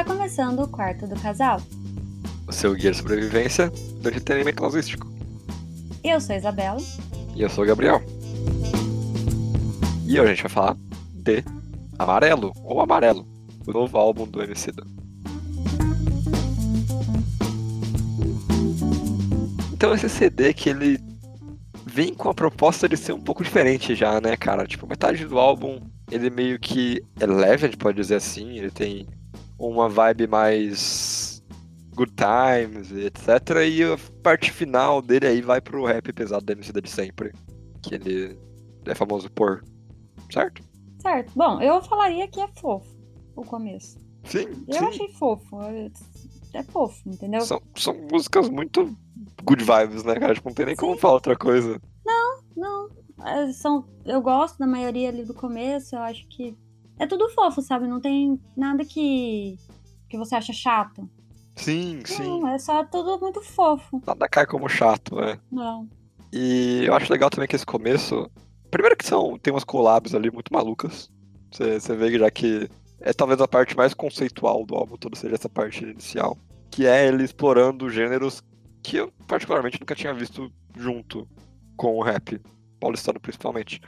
Está começando o quarto do casal. O seu guia de sobrevivência do entretenimento causístico. Eu sou a Isabela. E eu sou o Gabriel. E hoje a gente vai falar de Amarelo, ou Amarelo, o novo álbum do Emicida. Então esse CD que ele vem com a proposta de ser um pouco diferente já, né, cara? Tipo, metade do álbum ele meio que é leve, a gente pode dizer assim, ele tem uma vibe mais good times, etc. E a parte final dele aí vai pro rap pesado da MC de sempre, que ele é famoso por, certo? Certo. Bom, eu falaria que é fofo o começo. Sim, Eu sim. achei fofo. É- É fofo, entendeu? São, são músicas muito good vibes, né, cara? Tipo, não tem nem como Sim. falar outra coisa. Não, é, são, eu gosto da maioria ali do começo, eu acho que é tudo fofo, sabe? Não tem nada que, que você acha chato. Sim, sim. Não, é só tudo muito fofo. Nada cai como chato, né? Não. E eu acho legal também que esse começo. Primeiro que são, tem umas collabs ali muito malucas. Você, você vê já que é talvez a parte mais conceitual do álbum todo, seja essa parte inicial. Que é ele explorando gêneros que eu particularmente nunca tinha visto junto com o rap, paulistano principalmente.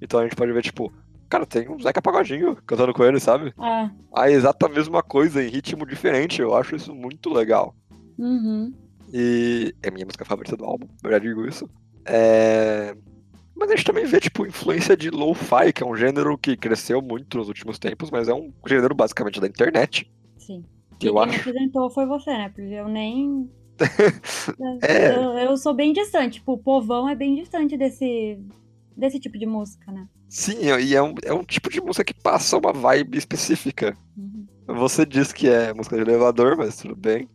Então a gente pode ver, tipo, cara, tem um Zeca Pagodinho cantando com ele, sabe? É. A exata mesma coisa, em ritmo diferente. Eu acho isso muito legal. Uhum. E é minha música favorita do álbum, eu já digo isso. É... Mas a gente também vê, tipo, influência de lo-fi, que é um gênero que cresceu muito nos últimos tempos, mas é um gênero basicamente da internet. Sim. Que eu Quem me acho. apresentou foi você, né? Porque eu nem. É. Eu, eu sou bem distante. Tipo, o povão é bem distante desse, desse tipo de música, né? Sim, e é um, é um tipo de música que passa uma vibe específica. Uhum. Você diz que é música de elevador, mas tudo bem.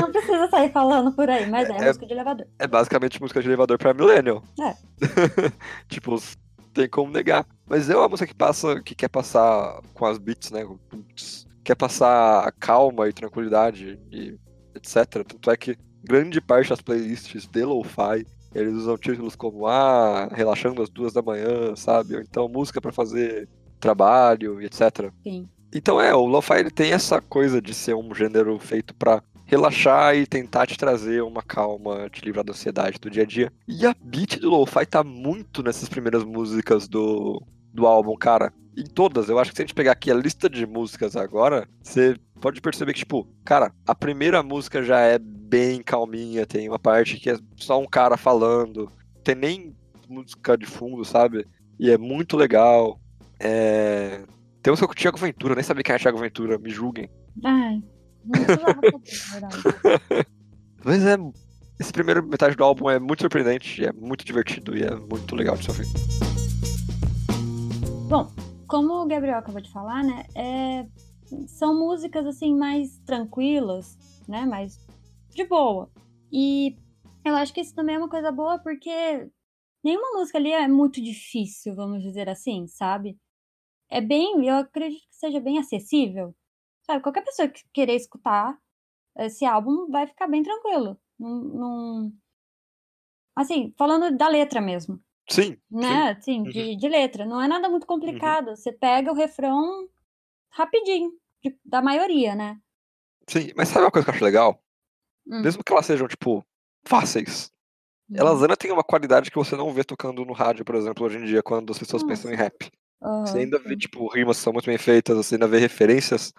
Não precisa sair falando por aí, mas é, É- música de elevador. é basicamente música de elevador pra millennial. É. tipo, tem como negar. Mas é uma música que passa, que quer passar com as beats, né? Quer passar calma e tranquilidade e etc. Tanto é que grande parte das playlists de Lo-Fi eles usam títulos como Ah, relaxando às duas da manhã, sabe? Ou então música pra fazer trabalho e etc. Sim. Então é, o Lo-Fi ele tem essa coisa de ser um gênero feito pra relaxar e tentar te trazer uma calma, te livrar da ansiedade do dia a dia. E a beat do Lo-Fi tá muito nessas primeiras músicas do, do álbum, cara. Em todas, eu acho que se a gente pegar aqui a lista de músicas agora, você pode perceber que, tipo, cara, a primeira música já é bem calminha, tem uma parte que é só um cara falando, tem nem música de fundo, sabe? E é muito legal. É... Tem um com o Thiago Ventura, nem sabia quem é Thiago Ventura, me julguem. Ai. Mas é. Esse primeiro metade do álbum é muito surpreendente, é muito divertido e é muito legal de se ouvir. Bom, como o Gabriel acabou de falar, né? é, são músicas assim mais tranquilas, né? Mais de boa. E eu acho que isso também é uma coisa boa porque nenhuma música ali é muito difícil, vamos dizer assim, sabe? É bem, eu acredito que seja bem acessível. Sabe, qualquer pessoa que querer escutar esse álbum vai ficar bem tranquilo. Não, não- Assim, falando da letra mesmo Sim, né? Assim, de, de letra. Não é nada Uhum. muito complicado. Você pega o refrão rapidinho, de- da maioria, né? sim. Mas sabe uma coisa que eu acho legal? Hum. Mesmo que elas sejam, tipo, fáceis, Uhum. elas ainda têm uma qualidade que você não vê tocando no rádio, por exemplo, hoje em dia, quando as pessoas pensam em rap. Você ainda vê, sim. tipo, rimas que são muito bem feitas, você ainda vê referências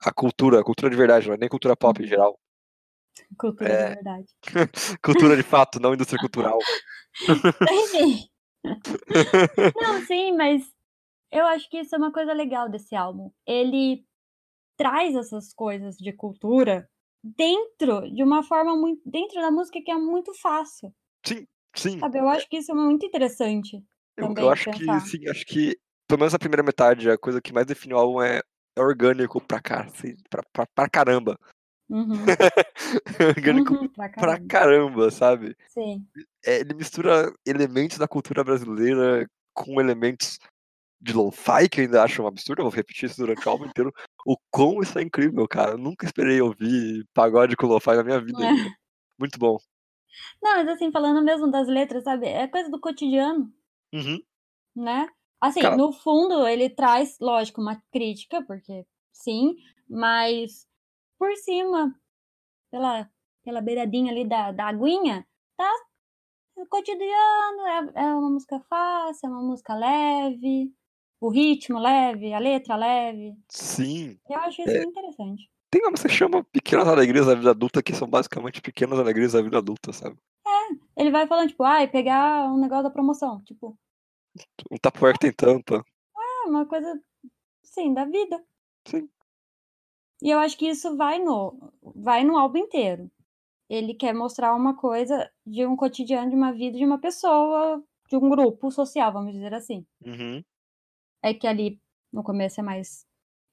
à cultura, à cultura de verdade, não é nem cultura pop em Uhum. geral. Cultura É. de verdade. Cultura de fato, não indústria cultural. Enfim. Não, sim, mas eu acho que isso é uma coisa legal desse álbum. Ele traz essas coisas de cultura dentro de uma forma muito. dentro da música que é muito fácil. Sim, Sabe? Eu acho que isso é muito interessante. eu, eu acho pensar. que, sim, acho que, pelo menos a primeira metade, a coisa que mais define o álbum é, é orgânico pra, cá, assim, pra, pra, pra caramba. Uhum. orgânico Uhum, pra pra caramba. caramba, sabe? Sim. É, ele mistura elementos da cultura brasileira com elementos de lo-fi, que eu ainda acho um absurdo, eu vou repetir isso durante o álbum inteiro. O quão isso é incrível, cara. Eu nunca esperei ouvir pagode com lo-fi na minha vida É. Muito bom. Não, mas assim, falando mesmo das letras, sabe? É coisa do cotidiano, Uhum. né? Assim, Cara- no fundo, ele traz, lógico, uma crítica, porque sim, mas por cima, pela, pela beiradinha ali da, da aguinha, tá cotidiano, é, é uma música fácil, é uma música leve, o ritmo leve, a letra leve. Sim. Eu acho isso É. interessante. Tem uma música que chama Pequenas Alegrias da Vida Adulta, que são basicamente pequenas alegrias da vida adulta, sabe? Ele vai falando, tipo, ai, pegar um negócio da promoção. Tipo, Um tapoer que tem tampa. é uma coisa, sim, da vida. Sim. E eu acho que isso vai no, vai no álbum inteiro. Ele quer mostrar uma coisa de um cotidiano, de uma vida de uma pessoa, de um grupo social, vamos dizer assim. Uhum. É que ali no começo é mais,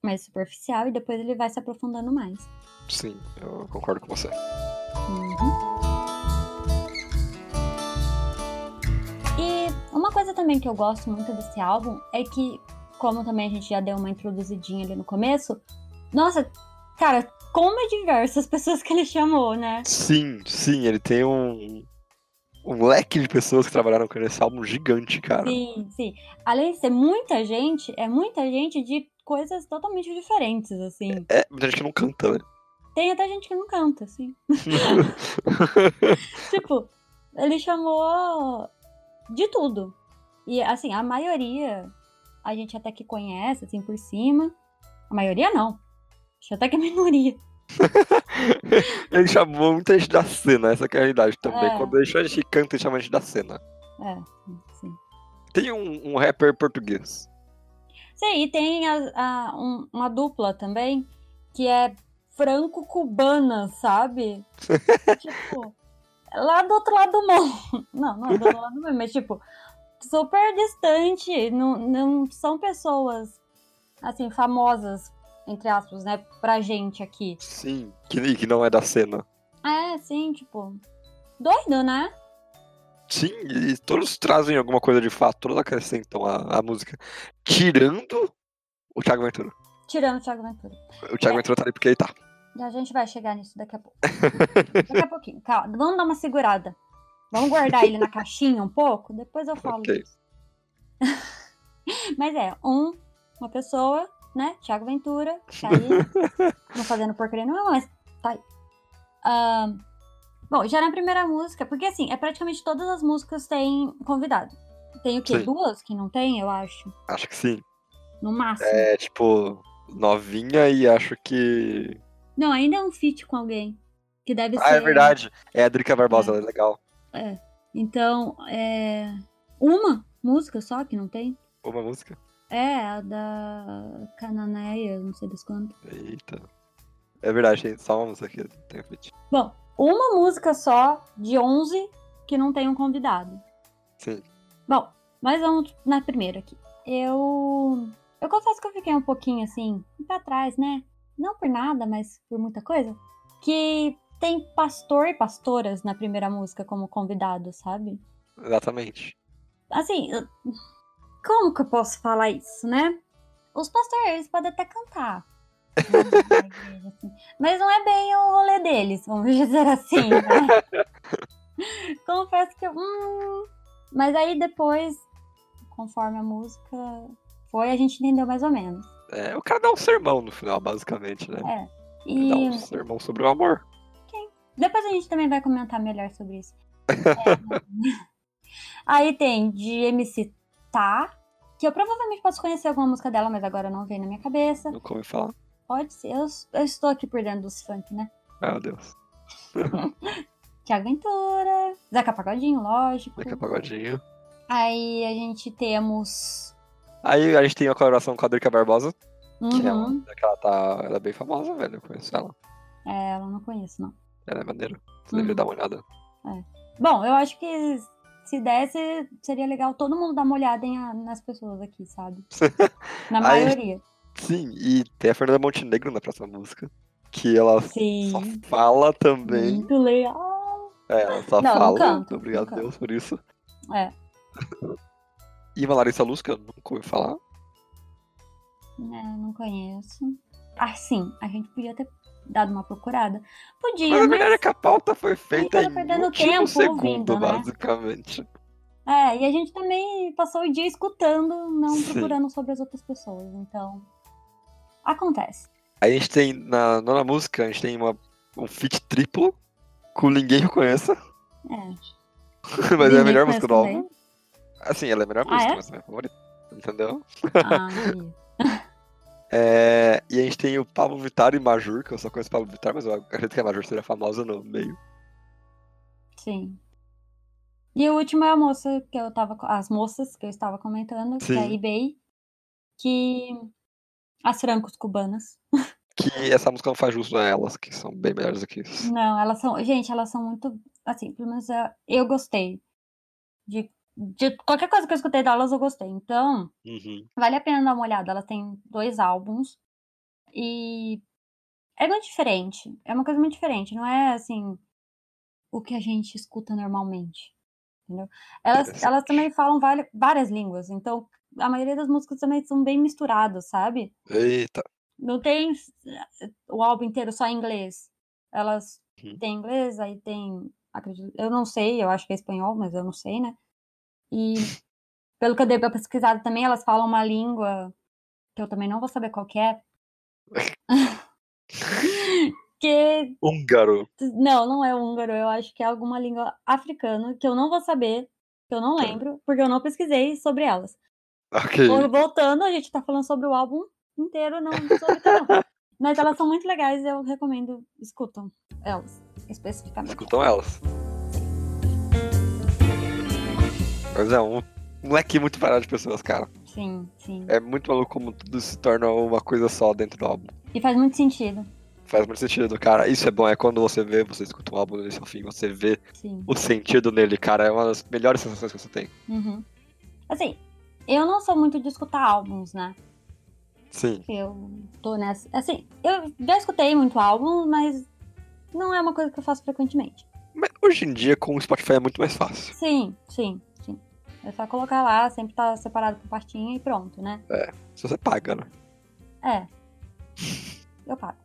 mais superficial e depois ele vai se aprofundando mais. Sim, eu concordo com você. Uhum. E uma coisa também que eu gosto muito desse álbum é que, como também a gente já deu uma introduzidinha ali no começo, nossa, cara, como é diversas as pessoas que ele chamou, né? Sim, sim, ele tem um, um leque de pessoas que trabalharam com ele nesse álbum gigante, cara. Sim, sim. Além de ser muita gente, é muita gente de coisas totalmente diferentes, assim. É, muita gente que não canta, né? Tem até gente que não canta, assim. tipo, ele chamou de tudo. E, assim, a maioria a gente até que conhece, assim, por cima. A maioria não. Acho até que a minoria. ele chamou muita gente da cena, essa que é a realidade também. É. Quando ele chama a gente canta, ele chama a gente da cena. É, sim. Tem um, um rapper português. Sim, e tem a- a- um- uma dupla também, que é franco-cubana, sabe? tipo, lá do outro lado do mundo. Não, não é do outro lado do mundo, mas tipo, super distante. Não, não são pessoas, assim, famosas, entre aspas, né, pra gente aqui. Sim, que, que não é da cena. É, sim, tipo, doido, né? Sim, e todos trazem alguma coisa de fato, todos acrescentam a, a música. Tirando o Thiago Ventura. Tirando o Thiago Ventura. O Thiago Ventura tá ali porque ele tá. E a gente vai chegar nisso daqui a pouco. Daqui a pouquinho. Calma, vamos dar uma segurada. Vamos guardar ele na caixinha um pouco? Depois eu falo Ok. disso. Mas é, um, uma pessoa, né? Thiago Ventura, tá aí. não fazendo porcaria nenhuma, mas tá aí. Bom, já na primeira música, porque assim, é praticamente todas as músicas têm convidado. Tem o quê? Sim. Duas que não tem, eu acho. Acho que sim. No máximo. É tipo, novinha e acho que. Não, ainda é um feat com alguém. Que deve Ah, ser. é verdade. É a Drica Barbosa, ela é legal. Então, é. Uma música só que não tem? Uma música. É, a da Cananeia, não sei das quantas. Eita. É verdade, tem só uma música aqui. Tem feat. Bom, uma música só de 11 que não tem um convidado. Sim. Bom, mas vamos na primeira aqui. Eu. Eu confesso que eu fiquei um pouquinho assim, pra trás, né? Não por nada, mas por muita coisa. Que tem pastor e pastoras na primeira música como convidado, sabe? Exatamente. Assim, como que eu posso falar isso, né? Os pastores podem até cantar. né. Mas não é bem o rolê deles, vamos dizer assim, né? Confesso que eu. Hum, mas aí depois, conforme a música foi, a gente entendeu mais ou menos. É, o cara dá um sermão no final, basicamente, né? É. Ele dá E um sermão sobre o amor. depois a gente também vai comentar melhor sobre isso. É. Aí tem de MC Tá, que eu provavelmente posso conhecer alguma música dela, mas agora não vem na minha cabeça. Nunca ouvi falar. Pode ser, eu, eu estou aqui por dentro dos funk, né? Meu Deus. Tiago Ventura, Zeca Pagodinho, lógico. Zeca Pagodinho. Aí a gente temos. Aí a gente tem a colaboração com a Drica Barbosa, que é uma Uhum. que ela tá. Ela é bem famosa, velho. Eu conheço ela. É, ela não conheço, não. Ela é maneira. Você Uhum. deveria dar uma olhada. Bom, eu acho que se desse, seria legal todo mundo dar uma olhada em a- nas pessoas aqui, sabe? Na Aí- maioria. Sim, e tem a Fernanda Montenegro na próxima música. Que ela Sim. só fala também. Muito legal. É, ela só Não, não fala. canto, Obrigado, não canto. Deus, por isso. É. E uma Larissa Luz, que eu nunca ouvi falar. É, não conheço. Ah, sim, a gente podia ter dado uma procurada. Podia, Mas a mas. verdade é que a pauta foi feita tava em perdendo tempo segundo, ouvindo, né? basicamente. É, e a gente também passou o dia escutando, não Sim. procurando sobre as outras pessoas. Então, Acontece. A gente tem, na nona música, a gente tem uma, um feat triplo com ninguém que eu conheça. É. mas é a Ninguém melhor música do álbum. Assim, ela é a melhor Ah, música, é? mas é minha favorita. Entendeu? Ah. É, e a gente tem o Pablo Vittar e Majur, que eu só conheço o Pablo Vittar, mas eu acredito que a Majur seria famosa no meio. Sim. E o último é a moça que eu tava. As moças que eu estava comentando, que é a Sim. eBay. Que. As francos cubanas. Que essa música não faz justo a elas, que são bem melhores do que isso. Não, elas são. Gente, elas são muito. Assim, pelo menos eu, eu gostei. De, de qualquer coisa que eu escutei delas, eu gostei. Então, Uhum. vale a pena dar uma olhada. Ela tem dois álbuns. E. É muito diferente. É uma coisa muito diferente. Não é assim. O que a gente escuta normalmente. Entendeu? Elas, elas também falam várias línguas. Então, a maioria das músicas também são bem misturadas, sabe? Eita. Não tem o álbum inteiro só em inglês. Elas Uhum. têm inglês, aí tem. Acredito, eu não sei, eu acho que é espanhol, mas eu não sei, né? E pelo que eu dei pra pesquisar também, elas falam uma língua que eu também não vou saber qual que é. que. Húngaro. Não, não é húngaro, eu acho que é alguma língua africana que eu não vou saber, que eu não lembro, porque eu não pesquisei sobre elas. Ok. Vol- Voltando, a gente tá falando sobre o álbum inteiro, não sobre cada. Mas elas são muito legais, eu recomendo, escutam elas, especificamente. Escutam elas. Mas é um moleque muito parado de pessoas, cara. Sim, sim. É muito maluco como tudo se torna uma coisa só dentro do álbum. E faz muito sentido, Faz muito sentido, cara. Isso é bom, é quando você vê, você escuta um álbum início ao fim, você vê sim. o sentido nele, cara. É uma das melhores sensações que você tem. Uhum. Assim, eu não sou muito de escutar álbuns, né? Sim. Eu tô nessa. Assim, eu já escutei muito álbum, mas não é uma coisa que eu faço frequentemente. Mas hoje em dia, com o Spotify é muito mais fácil. Sim, sim. É só colocar lá, sempre tá separado por pastinha e pronto, né? Se você paga, né? É. Eu pago.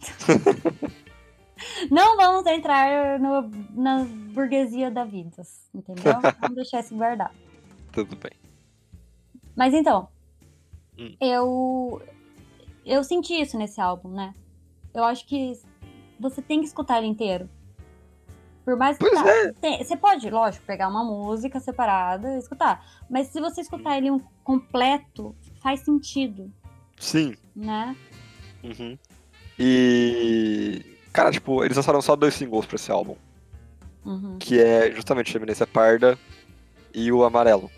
Não vamos entrar no, na burguesia da vida, entendeu? Vamos deixar isso guardado. Tudo bem. Mas então, Hum. eu eu senti isso nesse álbum, né? Eu acho que você tem que escutar ele inteiro. Por mais que Pois tá- é. tem- você pode, lógico, pegar uma música separada e escutar, mas se você escutar ele um completo, faz sentido, Sim. né? Uhum. E. Cara, tipo, eles lançaram só dois singles pra esse álbum. Uhum. Que é justamente Eminência Parda e o Amarelo.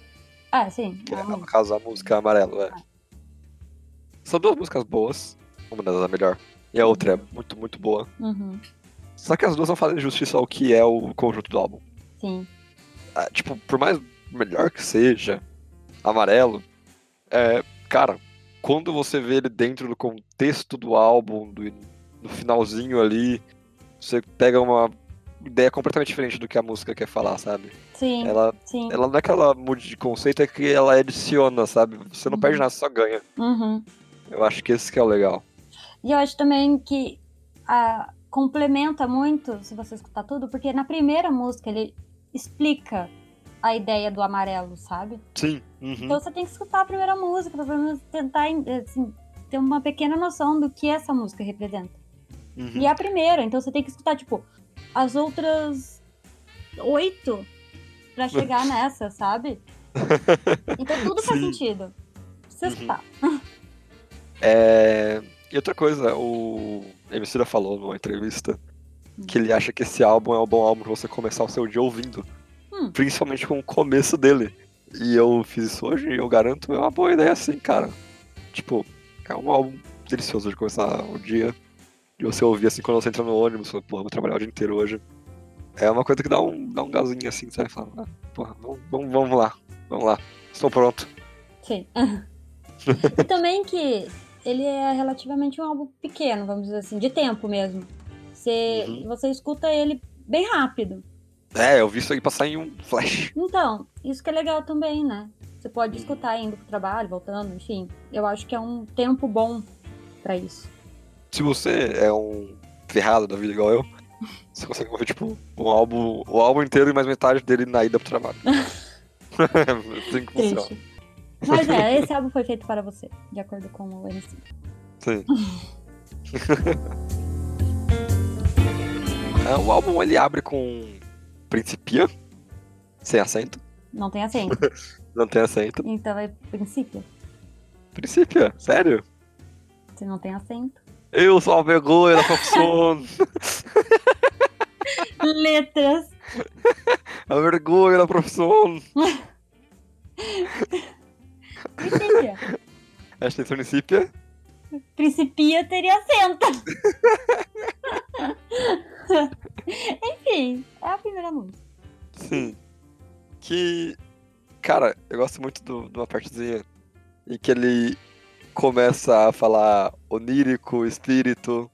Ah, sim. Que é, realmente. no caso, a música Amarelo, é. São duas músicas boas. Uma delas é a melhor. E a outra é muito, muito boa. Uhum. Só que as duas não fazem justiça ao que é o conjunto do álbum. Sim. Ah, tipo, por mais melhor que seja, Amarelo, é. Cara, quando você vê ele dentro do contexto do álbum, do, no finalzinho ali, você pega uma ideia completamente diferente do que a música quer falar, sabe? Sim. Ela, Sim. ela não é que ela mude de conceito, é que ela adiciona, sabe? Você não Uhum. perde nada, só ganha. Uhum. Eu acho que esse que é o legal. E eu acho também que ah, complementa muito, se você escutar tudo, porque na primeira música ele explica a ideia do amarelo, sabe? Sim. Uhum. Então você tem que escutar a primeira música pra pelo menos tentar assim, ter uma pequena noção do que essa música representa. Uhum. E é a primeira, então você tem que escutar, tipo, as outras oito pra chegar nessa, sabe? Então tudo faz Sim. sentido. Precisa Uhum. escutar. É... E outra coisa, o Emicida falou numa entrevista Hum. que ele acha que esse álbum é um bom álbum pra você começar o seu dia ouvindo. Hum. Principalmente com o começo dele. E eu fiz isso hoje e eu garanto, é uma boa ideia assim, cara. Tipo, é um álbum delicioso de começar o dia. E você ouvir assim quando você entra no ônibus, porra, vou trabalhar o dia inteiro hoje. É uma coisa que dá um, dá um gazinho assim, sabe? Fala, ah, porra, vamos, vamos lá, vamos lá, estou pronto. Sim. e também que ele é relativamente um álbum pequeno, vamos dizer assim, de tempo mesmo. Você, Uhum. você escuta ele bem rápido. É, eu vi isso aí passar em um flash. Então, isso que é legal também, né? Você pode Uhum. escutar indo pro trabalho, voltando, enfim. Eu acho que é um tempo bom pra isso. Se você é um ferrado da vida igual eu, você consegue ouvir, tipo, um álbum, o álbum inteiro e mais metade dele na ida pro trabalho. assim que funciona. Mas é, esse álbum foi feito para você, de acordo com o MC. Sim. É, o álbum ele abre com Principia, sem acento. Não tem acento. Não tem acento. então é princípio. Principia, sério? Se não tem acento. Eu sou a vergonha da profissão. Letras. a vergonha da profissão. Principia. Esta é Principia. Principia teria acento. Enfim, é a primeira música. Sim. Que. Cara, eu gosto muito de uma partezinha em que ele começa a falar onírico, espírito,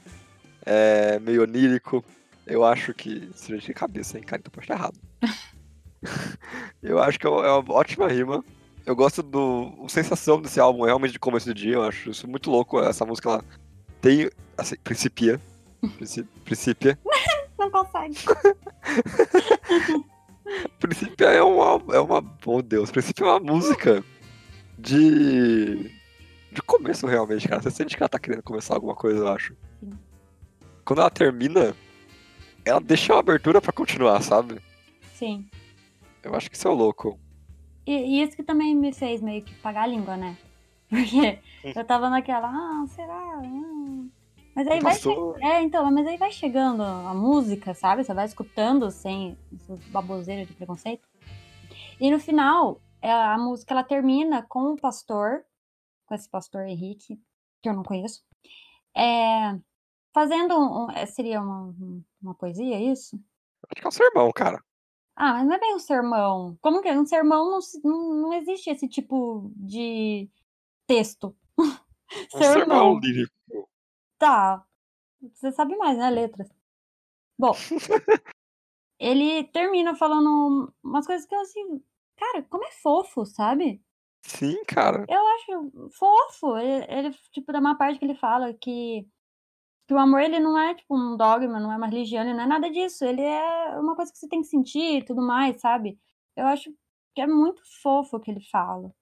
é, meio onírico. Eu acho que. Isso já de cabeça, hein, cara? Então pode estar errado. eu acho que é uma é uma ótima rima. Eu gosto do. A sensação desse álbum é realmente de começo do dia. Eu acho isso muito louco. Essa música ela tem. Assim, principia. Princi- Principia. Não consegue. Princípio é uma, é uma. Oh Deus, Princípio é uma música de. de começo realmente, cara. Você sente que ela tá querendo começar alguma coisa, eu acho. Sim. Quando ela termina, ela deixa uma abertura pra continuar, sabe? Sim. Eu acho que isso é louco. E, e isso que também me fez meio que pagar a língua, né? Porque eu tava naquela, ah, será? Ah. Mas aí vai. É, então, mas aí vai chegando a música, sabe? Você vai escutando sem essas baboseiras de preconceito. E no final, é, a música ela termina com o pastor, com esse pastor Henrique, que eu não conheço, é, fazendo um, é, seria uma, uma poesia, isso? Acho que é um sermão, cara. Ah, mas não é bem um sermão. Como que é? Um sermão não, se- não, não existe esse tipo de texto. Um sermão lírico. Tá. Você sabe mais, né? Letras. Bom, ele termina falando umas coisas que eu assim. Cara, como é fofo, sabe? Sim, cara. Eu acho fofo. Ele, ele, tipo, dá uma parte que ele fala que, que o amor ele não é tipo um dogma, não é uma religião, ele não é nada disso. Ele é uma coisa que você tem que sentir e tudo mais, sabe? Eu acho que é muito fofo o que ele fala.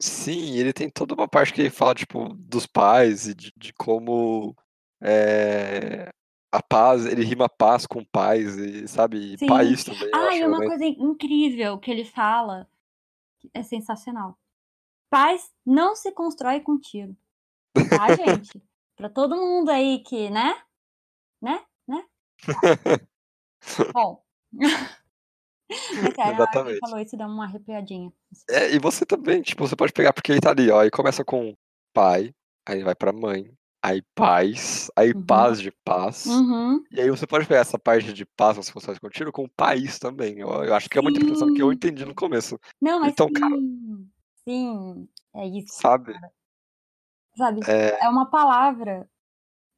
Sim, ele tem toda uma parte que ele fala, tipo, dos pais e de, de como é, a paz, ele rima paz com paz, e, sabe? Sim. país também. Ah, e uma realmente- coisa incrível que ele fala que é sensacional. Paz não se constrói com tiro. Tá, gente? Pra todo mundo aí que, né? Né? Né? Bom. Mas, ele Exatamente. falou isso, deu uma arrepiadinha. É, e você também, tipo, você pode pegar porque ele tá ali, ó, aí começa com pai, aí vai pra mãe, aí paz, aí Uhum. paz de paz, Uhum. e aí você pode pegar essa parte de paz, você consegue contínuo, com país também, eu, eu acho que é uma interpretação que eu entendi no começo, Não, mas Então, sim. cara- Sim, é isso. sabe? Sabe? É, É uma palavra.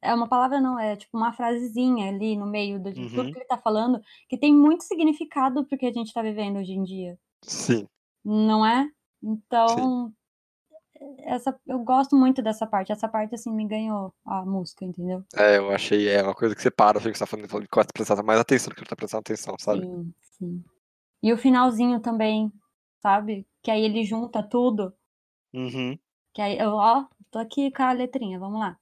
É uma palavra, não, é tipo uma frasezinha ali no meio de tudo Uhum. que ele tá falando, que tem muito significado pro que a gente tá vivendo hoje em dia, sim, não é? Então, essa, eu gosto muito dessa parte. Essa parte, assim, me ganhou a música, entendeu? é, eu achei, é uma coisa que você para, assim, que você tá falando, e começa a prestar mais atenção do que tá prestando atenção, sabe? Sim, sim. E o finalzinho também, sabe? Que aí ele junta tudo. Uhum, Que aí, eu, ó, tô aqui com a letrinha, vamos lá.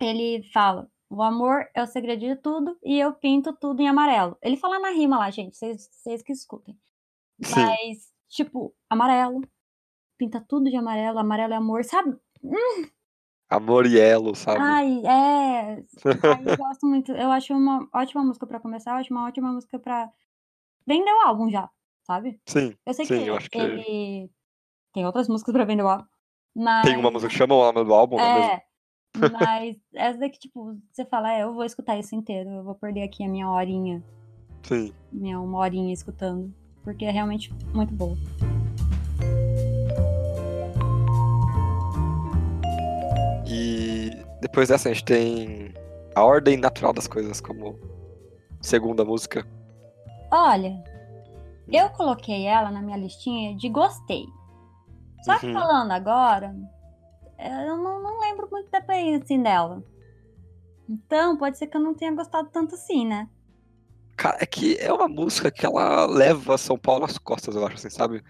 Ele fala: o amor é o segredo de tudo e eu pinto tudo em amarelo. Ele fala na rima lá, gente, vocês que escutem. sim, Mas, tipo, amarelo, pinta tudo de amarelo, amarelo é amor, sabe? amor e elo, sabe? Ai, é. Ai, eu gosto muito. Eu acho uma ótima música pra começar, eu acho uma ótima música pra. Vender o álbum já, sabe? Sim, Eu sei sim, que eu acho que ele tem outras músicas pra vender o álbum. Mas. tem uma música que chama o nome do álbum, é mesmo? É, mas essa daqui, tipo, você fala, é, eu vou escutar isso inteiro, eu vou perder aqui a minha horinha, Sim. minha uma horinha escutando, porque é realmente muito boa. E depois dessa a gente tem a ordem natural das coisas como segunda música. Olha, eu coloquei ela na minha listinha de gostei. Só que Uhum. falando agora, é, eu não, não lembro muito da bem assim dela. Então, pode ser que eu não tenha gostado tanto assim, né? Cara, é que é uma música que ela leva São Paulo nas costas, eu acho, assim, sabe?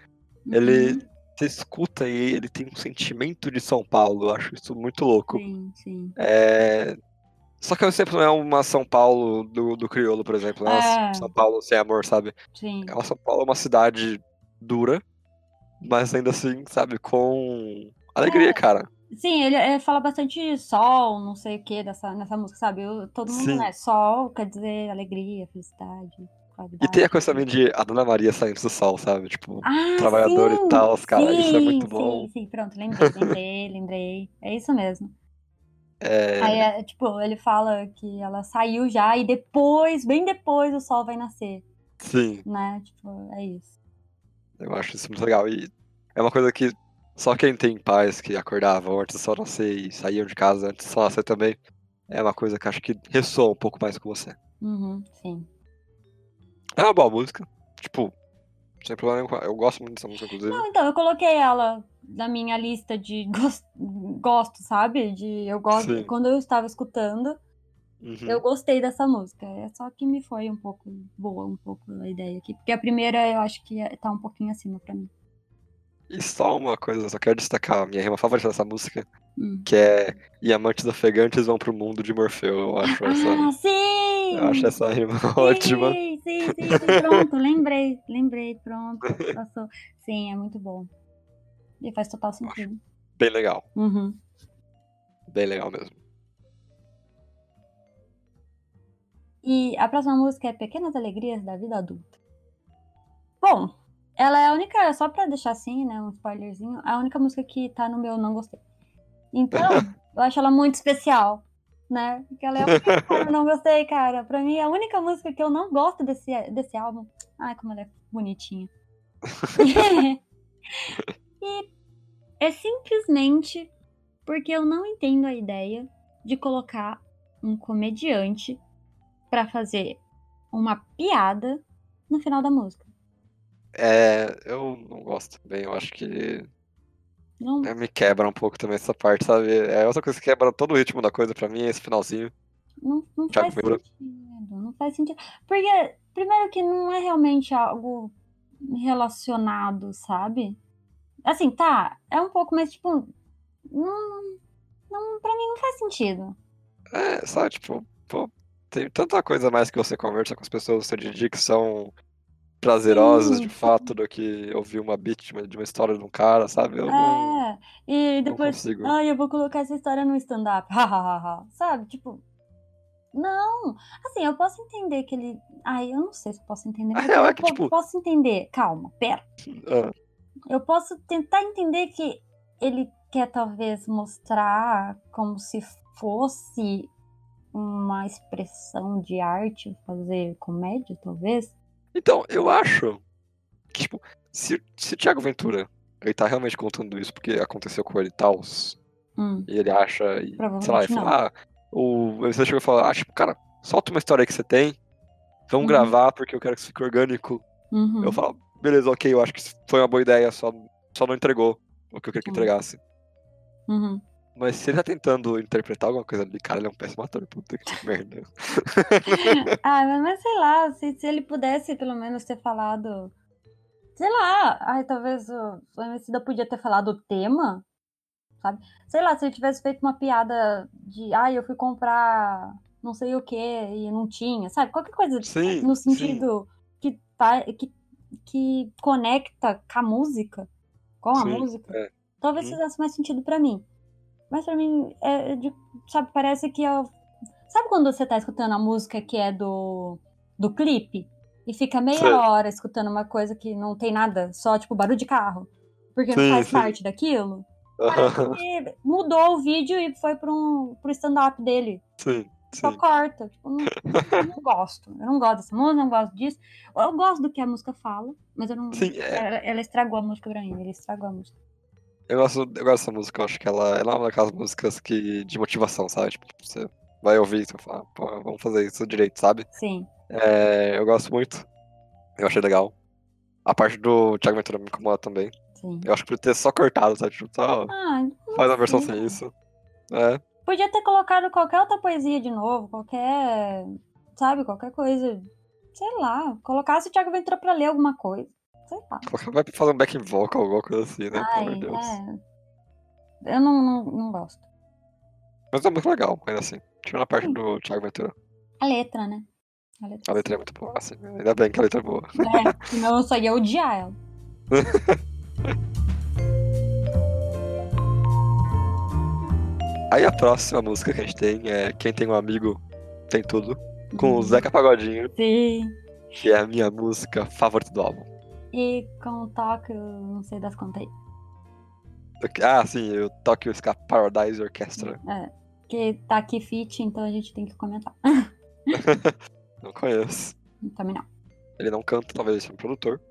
Ele Uhum. você escuta e ele tem um sentimento de São Paulo. Eu acho isso muito louco. Sim, sim. É... Só que eu sempre não é uma São Paulo do, do crioulo, por exemplo. Não é uma É. São Paulo sem amor, sabe? Sim. É uma São Paulo é uma cidade dura, mas ainda assim, sabe, com alegria, É. cara. Sim, ele, ele fala bastante sol, não sei o que, dessa, nessa música, sabe? Eu- todo mundo, Sim. né? Sol quer dizer alegria, felicidade, E tem a coisa também de a Dona Maria saindo do sol, sabe? Tipo, Ah, trabalhador e sim, tal, os caras, isso é muito bom. Sim, sim, pronto, lembrei, lembrei, lembrei. É isso mesmo. é, Aí, é, tipo, ele fala que ela saiu já e depois, bem depois, o sol vai nascer, sim, né? Tipo, é isso. Eu acho isso muito legal. E é uma coisa que só quem tem pais que acordavam antes do sol nascer e saíam de casa antes do sol nascer também, é uma coisa que acho que ressoa um pouco mais com você. Uhum, sim. É uma boa música, tipo, sem problema nenhum. Eu gosto muito dessa música, inclusive. Não, então, eu coloquei ela na minha lista de gos- gosto, sabe? De eu gosto. Sim. Quando eu estava escutando, Uhum. eu gostei dessa música. É só que me foi um pouco boa, um pouco a ideia aqui. Porque a primeira eu acho que é- tá um pouquinho acima pra mim. E só uma coisa, só quero destacar a minha rima favorita dessa música, Hum. que é E amantes ofegantes vão pro mundo de Morfeu. Eu acho essa, Ah, sim! eu acho essa rima ótima. Sim, sim, sim, sim, pronto, lembrei, lembrei, pronto, passou. Sim, é muito bom. E faz total sentido. Bem legal, Uhum. bem legal mesmo. E a próxima música é Pequenas Alegrias da Vida Adulta. Bom, ela é a única, só pra deixar assim, né, um spoilerzinho, a única música que tá no meu não gostei. Então, eu acho ela muito especial, né? Porque ela é a única que eu não gostei, cara. Pra mim, a única música que eu não gosto desse, desse álbum. Ai, como ela é bonitinha. e é simplesmente porque eu não entendo a ideia de colocar um comediante pra fazer uma piada no final da música. É, eu não gosto bem, eu acho que Não, é, me quebra um pouco também essa parte, sabe? É outra coisa que quebra todo o ritmo da coisa pra mim, é esse finalzinho. não, não faz sentido. Não faz sentido. Porque, primeiro, que não é realmente algo relacionado, sabe? Assim, tá, é um pouco, mas, tipo, não, não, pra mim não faz sentido. É, sabe, tipo, pô, tem tanta coisa mais que você conversa com as pessoas no seu dia a dia que são prazerosas Sim, de fato do que ouvir uma beat de uma- história de um cara, sabe? Eu não, É, e não depois, consigo. ai, eu vou colocar essa história no stand-up, sabe? Tipo, não, assim, eu posso entender que ele, ai, eu não sei se eu posso entender, A mas real eu é que, po- tipo- posso entender, calma, pera, Ah, eu posso tentar entender que ele quer talvez mostrar como se fosse uma expressão de arte, fazer comédia, talvez. Então, eu acho que, tipo, se, se o Thiago Ventura, ele tá realmente contando isso porque aconteceu com ele e tal, Hum, e ele acha, e, sei lá, ele fala, ah, o você chegou e falou, ah, tipo, cara, solta uma história que você tem, vamos Uhum. gravar porque eu quero que isso fique orgânico. uhum, Eu falo, beleza, ok, eu acho que foi uma boa ideia, só, só não entregou o que eu queria que Hum. entregasse. uhum. Mas se ele tá tentando interpretar alguma coisa ali, cara, ele é um péssimo ator, puta que merda. Ah, mas, sei lá, se, se ele pudesse pelo menos ter falado. Sei lá, ai, talvez o, o Emicida podia ter falado o tema, sabe? Sei lá, se ele tivesse feito uma piada de, ai, eu fui comprar não sei o que e não tinha, sabe? Qualquer coisa Sim, no sim. sentido que, tá, que, que conecta com a música, com a Sim, música, é. talvez Uhum. fizesse mais sentido pra mim. Mas pra mim, é de, sabe, parece que é. o- Sabe quando você tá escutando a música que é do, do clipe? E fica meia Sei. hora escutando uma coisa que não tem nada, só tipo barulho de carro. Porque não Sim, faz sim. parte daquilo? Parece mudou o vídeo e foi pro, pro stand-up dele. sim, Só sim. corta. Tipo, não, eu não gosto. Eu não gosto dessa música, não gosto disso. Eu gosto do que a música fala, mas eu não. Sim, é. Ela, ela estragou a música pra mim. Ele estragou a música. Eu gosto, eu gosto dessa música, eu acho que ela, ela é uma daquelas músicas que, de motivação, sabe? Tipo, você vai ouvir e falar, pô, vamos fazer isso direito, sabe? Sim. É, eu gosto muito. Eu achei legal. A parte do Thiago Ventura me incomoda também. Sim. Eu acho que podia ter só cortado, sabe? Tipo, só Ah, faz uma versão sei. sem isso. É, Podia ter colocado qualquer outra poesia de novo, qualquer. Sabe, qualquer coisa. Sei lá. Colocasse o Thiago Ventura pra ler alguma coisa. Sei lá. Vai fazer um backing vocal, alguma coisa assim, né? Pelo amor Ai, de Deus. é. Eu não, não, não gosto. Mas é muito legal, ainda assim. Tirando a parte do Thiago Ventura. A letra, né? A letra. A letra é muito boa, assim. Ainda bem que a letra é boa. É, senão eu só ia odiar ela. Aí a próxima música que a gente tem é Quem Tem um Amigo Tem Tudo, com o Uhum. Zeca Pagodinho, Sim. que é a minha música favorita do álbum. E com o eu não sei das contas aí. Ah, sim, o Tokyo Ska Paradise Orchestra. É. Que tá aqui fit, então a gente tem que comentar. Não conheço. Também não. Ele não canta, talvez ele seja um produtor.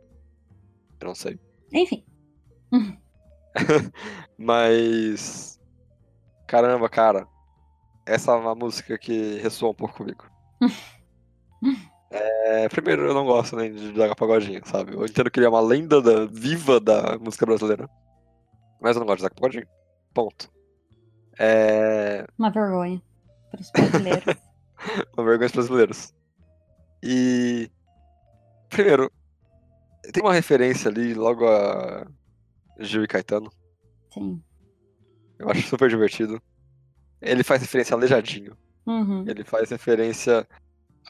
Eu não sei. Enfim. Mas. Caramba, cara. Essa é uma música que ressoa um pouco comigo. É, primeiro, eu não gosto nem de Zeca Pagodinho, sabe? Eu entendo que ele é uma lenda da- viva da música brasileira. Mas eu não gosto de Zeca Pagodinho. Ponto. É. Uma vergonha para os brasileiros. Uma vergonha dos brasileiros. E. Primeiro, tem uma referência ali logo a Gil e Caetano. Sim. Eu acho super divertido. Ele faz referência a Aleijadinho. Uhum. Ele faz referência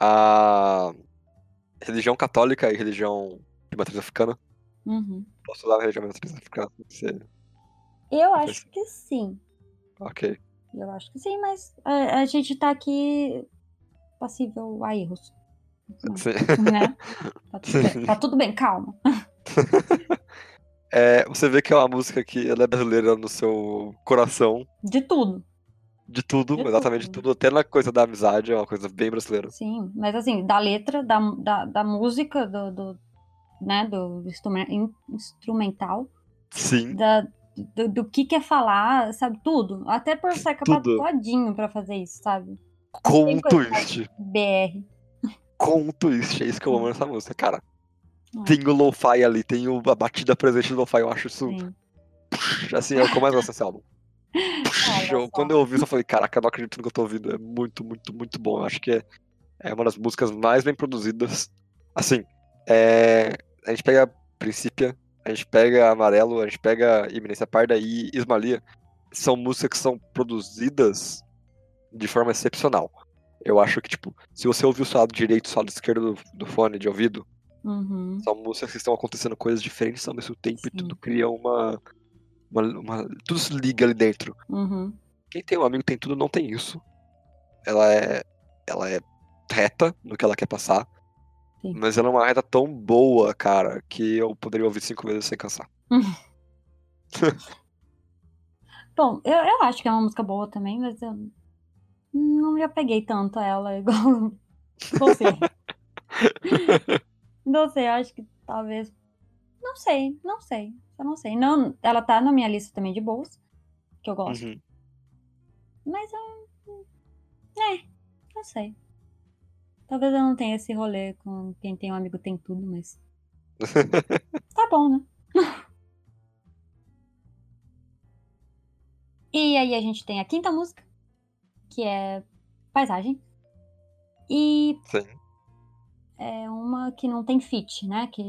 a religião católica e religião de matriz africana. Uhum. Posso usar a religião de matriz africana? Você... Eu acho que sim. Ok. Eu acho que sim, mas a, a gente tá aqui passível a erros. Sim. Né? Tá tudo, bem, tá tudo bem, calma. É, você vê que é uma música que ela é brasileira no seu coração, De tudo. De tudo, De exatamente de tudo. tudo, até na coisa da amizade, é uma coisa bem brasileira. Sim, mas assim, da letra, da, da, da música, do, do, né, do instrumen- in- instrumental, Sim, da, do, do que quer falar, sabe? Tudo. Até por ser Tudo. todinho pra fazer isso, sabe? com um twist. BR. Com um twist, é isso que eu amo nessa música, cara. Hum. Tem o lo-fi ali, tem o- a batida presente do lo-fi, eu acho isso, Sim. assim, é o que eu mais gosto desse álbum. Olha Eu- quando eu ouvi isso, eu falei, caraca, eu não acredito no que eu tô ouvindo. É muito, muito, muito bom. Eu acho que é, é uma das músicas mais bem produzidas. Assim, é, a gente pega Princípia, a gente pega Amarelo, a gente pega Iminência Parda e Ismalia. São músicas que são produzidas de forma excepcional. Eu acho que, tipo, se você ouvir o seu lado direito e o seu lado esquerdo do, do fone de ouvido, Uhum. são músicas que estão acontecendo coisas diferentes ao mesmo tempo e Sim. tudo cria uma, uma, uma- Tudo se liga ali dentro. Uhum. Quem tem um amigo tem tudo não tem isso. Ela é. Ela é reta no que ela quer passar. Sim. Mas ela é uma reta tão boa, cara, que eu poderia ouvir cinco vezes sem cansar. Bom, eu, eu acho que é uma música boa também, mas eu não me apeguei tanto a ela igual você. não sei, acho que talvez. Não sei, não sei. Eu não sei. Não, ela tá na minha lista também de boas, que eu gosto. Uhum. Mas eu. É, não sei. Talvez eu não tenha esse rolê com quem tem um amigo tem tudo, mas. Tá bom, né? e aí a gente tem a quinta música, que é Paisagem. E Sim. é uma que não tem feat, né? Que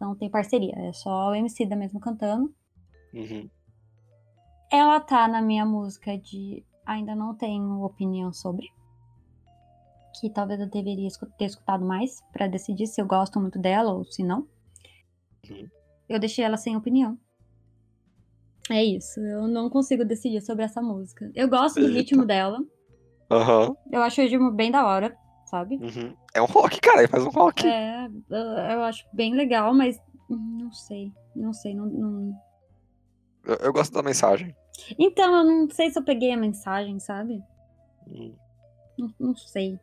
não tem parceria. É só o MC da mesmo cantando. Uhum. Ela tá na minha música de ainda não tenho opinião sobre. Que talvez eu deveria ter escutado mais pra decidir se eu gosto muito dela ou se não. Uhum. Eu deixei ela sem opinião. É isso, eu não consigo decidir sobre essa música. Eu gosto do ritmo dela. Aham. Eu acho o ritmo bem da hora, sabe? Uhum. É um rock, cara. Ele faz um rock. É, eu acho bem legal, mas não sei, não sei, não, não- Eu, eu gosto da mensagem. Então, eu não sei se eu peguei a mensagem, sabe? Hum. Não, não sei.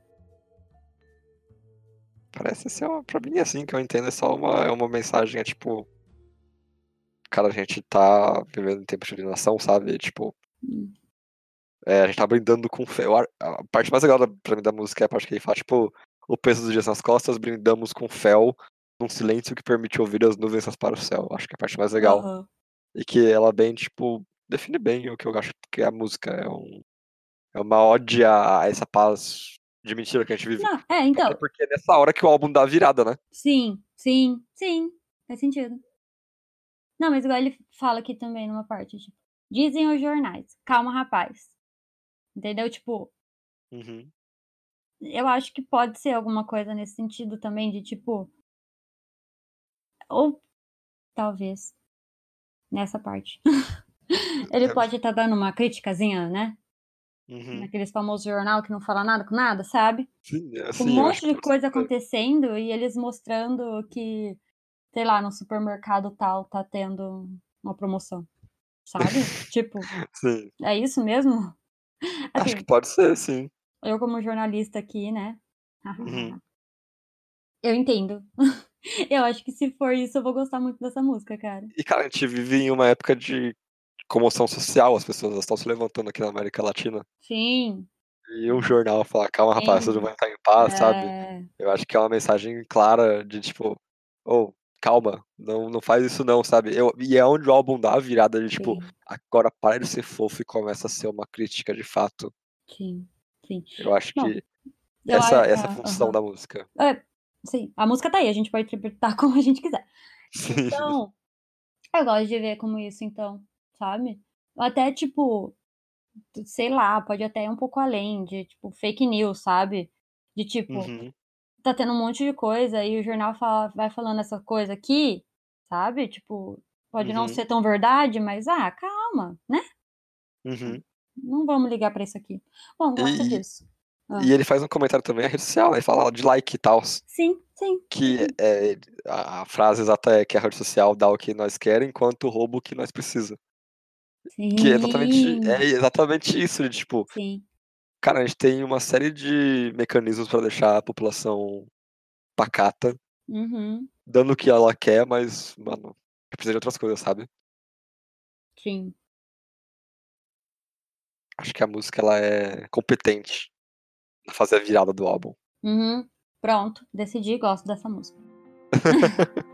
Parece ser uma, pra mim assim que eu entendo, é só uma, é uma mensagem, é tipo. Cara, a gente tá vivendo em tempos de alienação, sabe? Tipo, Hum. É, a gente tá brindando com fé. A parte mais legal da, pra mim da música é a parte que ele fala, tipo, o peso dos dias nas costas, brindamos com fel, num silêncio que permite ouvir as nuvens para o céu. Acho que é a parte mais legal. Aham. E que ela bem, tipo, define bem o que eu acho que é a música. É, um, é uma ode a, a essa paz de mentira que a gente vive. Não, é, então, Até porque é nessa hora que o álbum dá a virada, né? sim, sim, sim. faz sentido. Não, mas igual ele fala aqui também numa parte, tipo, dizem os jornais, calma, rapaz. Entendeu? Tipo, Uhum. eu acho que pode ser alguma coisa nesse sentido também, de tipo. Ou talvez nessa parte. ele pode estar dando uma criticazinha, né? Uhum. Naqueles famosos jornal que não fala nada com nada, sabe? Sim, é, Com sim, um monte de coisa acontecendo e eles mostrando que, sei lá, no supermercado tal tá tendo uma promoção. Sabe? tipo, Sim, é isso mesmo? acho Assim, que pode ser, sim. eu como jornalista aqui, né? Uhum. Eu entendo. eu acho que se for isso, eu vou gostar muito dessa música, cara. E, cara, a gente vive em uma época de comoção social, as pessoas estão se levantando aqui na América Latina. Sim. E um jornal falar, calma, rapaz, tudo vai estar em paz, sabe? É, Eu acho que é uma mensagem clara de tipo, ô, calma, não, não faz isso não, sabe? Eu, e é onde o álbum dá a virada de tipo, sim, agora para de ser fofo e começa a ser uma crítica de fato. sim, sim. Eu acho Não, que Eu essa, a- essa é a função aham. da música. É, sim, a música tá aí, a gente pode interpretar como a gente quiser. Sim. Então, eu gosto de ver como isso, então, sabe? Até, tipo, sei lá, pode até ir um pouco além de, tipo, fake news, sabe? De, tipo, Uhum, tá tendo um monte de coisa e o jornal fala- vai falando essa coisa aqui, sabe? Tipo, pode não Uhum. ser tão verdade, mas, ah, calma, né? uhum. Não vamos ligar pra isso aqui. Bom, gosto E- disso. Ah. E ele faz um comentário também na rede social, né? Ele fala de like e tal. Sim, sim. Que é, a frase exata é que a rede social dá o que nós queremos enquanto rouba o que nós precisa. Sim. Que é exatamente, é exatamente isso, de tipo, Sim. Cara, a gente tem uma série de mecanismos pra deixar a população pacata, Uhum. dando o que ela quer, mas, mano, precisa de outras coisas, sabe? Sim. Acho que a música ela é competente a fazer a virada do álbum. Uhum. Pronto, decidi, gosto dessa música.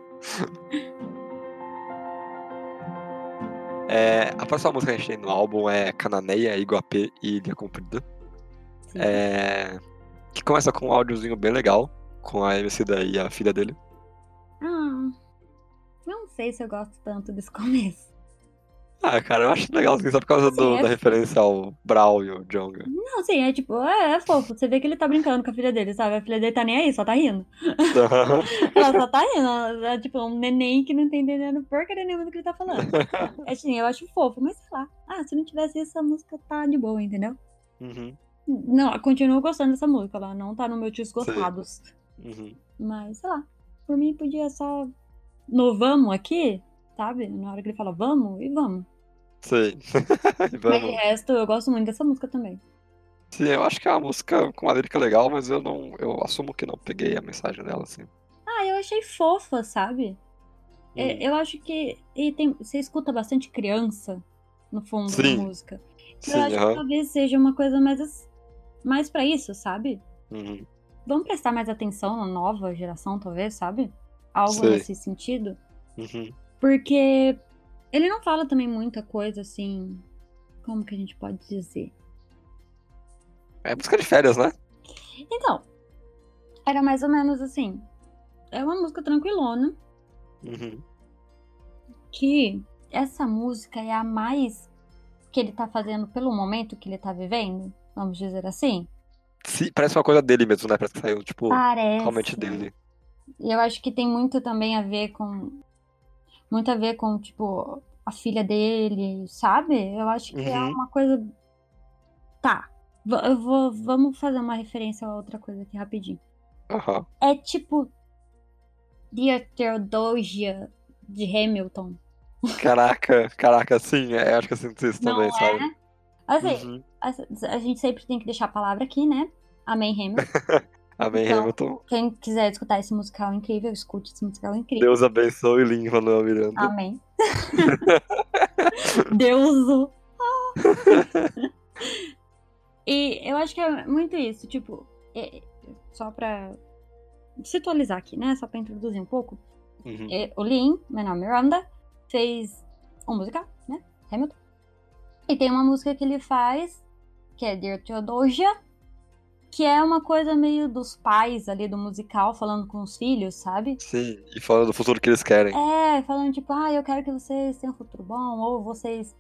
É, a próxima música que a gente tem no álbum é Cananeia, Iguapé e Ilha Comprida. Sim. É, que começa com um áudiozinho bem legal, com a MC da e a filha dele. Ah, não sei se eu gosto tanto desse começo. Ah, cara, eu acho legal, assim, só por causa Assim, do- é- da referência ao Brawl e o Jonga. Não, sim, é tipo, é, é fofo. Você vê que ele tá brincando com a filha dele, sabe? A filha dele tá nem aí, só tá rindo. Ela só tá rindo. ela É tipo um neném que não tá entendendo porcaria nenhuma do que ele tá falando. É assim, eu acho fofo, mas sei lá. Ah, se não tivesse isso, a música tá de boa, entendeu? Uhum, Não, eu continuo gostando dessa música. Ela não tá no meu tios gostados. uhum. Mas, sei lá. Por mim, podia só. No vamos aqui, sabe? Na hora que ele fala vamos, e vamos. Sei. Mas de Vamos. resto, eu gosto muito dessa música também. Sim, eu acho que é uma música com uma lírica legal, mas eu não. Eu assumo que não peguei a mensagem dela, assim. Ah, eu achei fofa, sabe? É, Hum, Eu acho que. E tem, você escuta bastante criança no fundo Sim. da música. Sim, eu acho que aham. talvez seja uma coisa mais, mais pra isso, sabe? Uhum. Vamos prestar mais atenção na nova geração, talvez, sabe? Algo Sei. nesse sentido. Uhum. Porque ele não fala também muita coisa assim. Como que a gente pode dizer? É música de férias, né? Então, era mais ou menos assim. É uma música tranquilona. Uhum. Que essa música é a mais que ele tá fazendo pelo momento que ele tá vivendo. Vamos dizer assim. Sim, parece uma coisa dele mesmo, né? Parece que saiu, tipo, Parece. realmente dele. E eu acho que tem muito também a ver com. Muito a ver com, tipo, a filha dele, sabe? Eu acho que é Uhum. uma coisa. Tá. Eu vou, vamos fazer uma referência a outra coisa aqui rapidinho. Aham. É tipo. Dear Theodosia de Hamilton. Caraca, caraca, sim, é, acho que eu sinto isso Não também, é? sabe? Assim, Uhum. a, a gente sempre tem que deixar a palavra aqui, né? Amém, Hamilton. Amém, Então, Hamilton. Quem quiser escutar esse musical incrível, escute esse musical incrível. Deus abençoe Lin-Manuel Miranda. Amém. Deus. o- e eu acho que é muito isso, tipo, é- só pra situalizar aqui, né? Só pra introduzir um pouco. Uhum. É, o Lin, Manuel Miranda, fez um musical, né? Hamilton. E tem uma música que ele faz, que é Dear Theodosia, que é uma coisa meio dos pais ali do musical falando com os filhos, sabe? Sim, e falando do futuro que eles querem. É, falando tipo, ah, eu quero que vocês tenham um futuro bom, ou vocês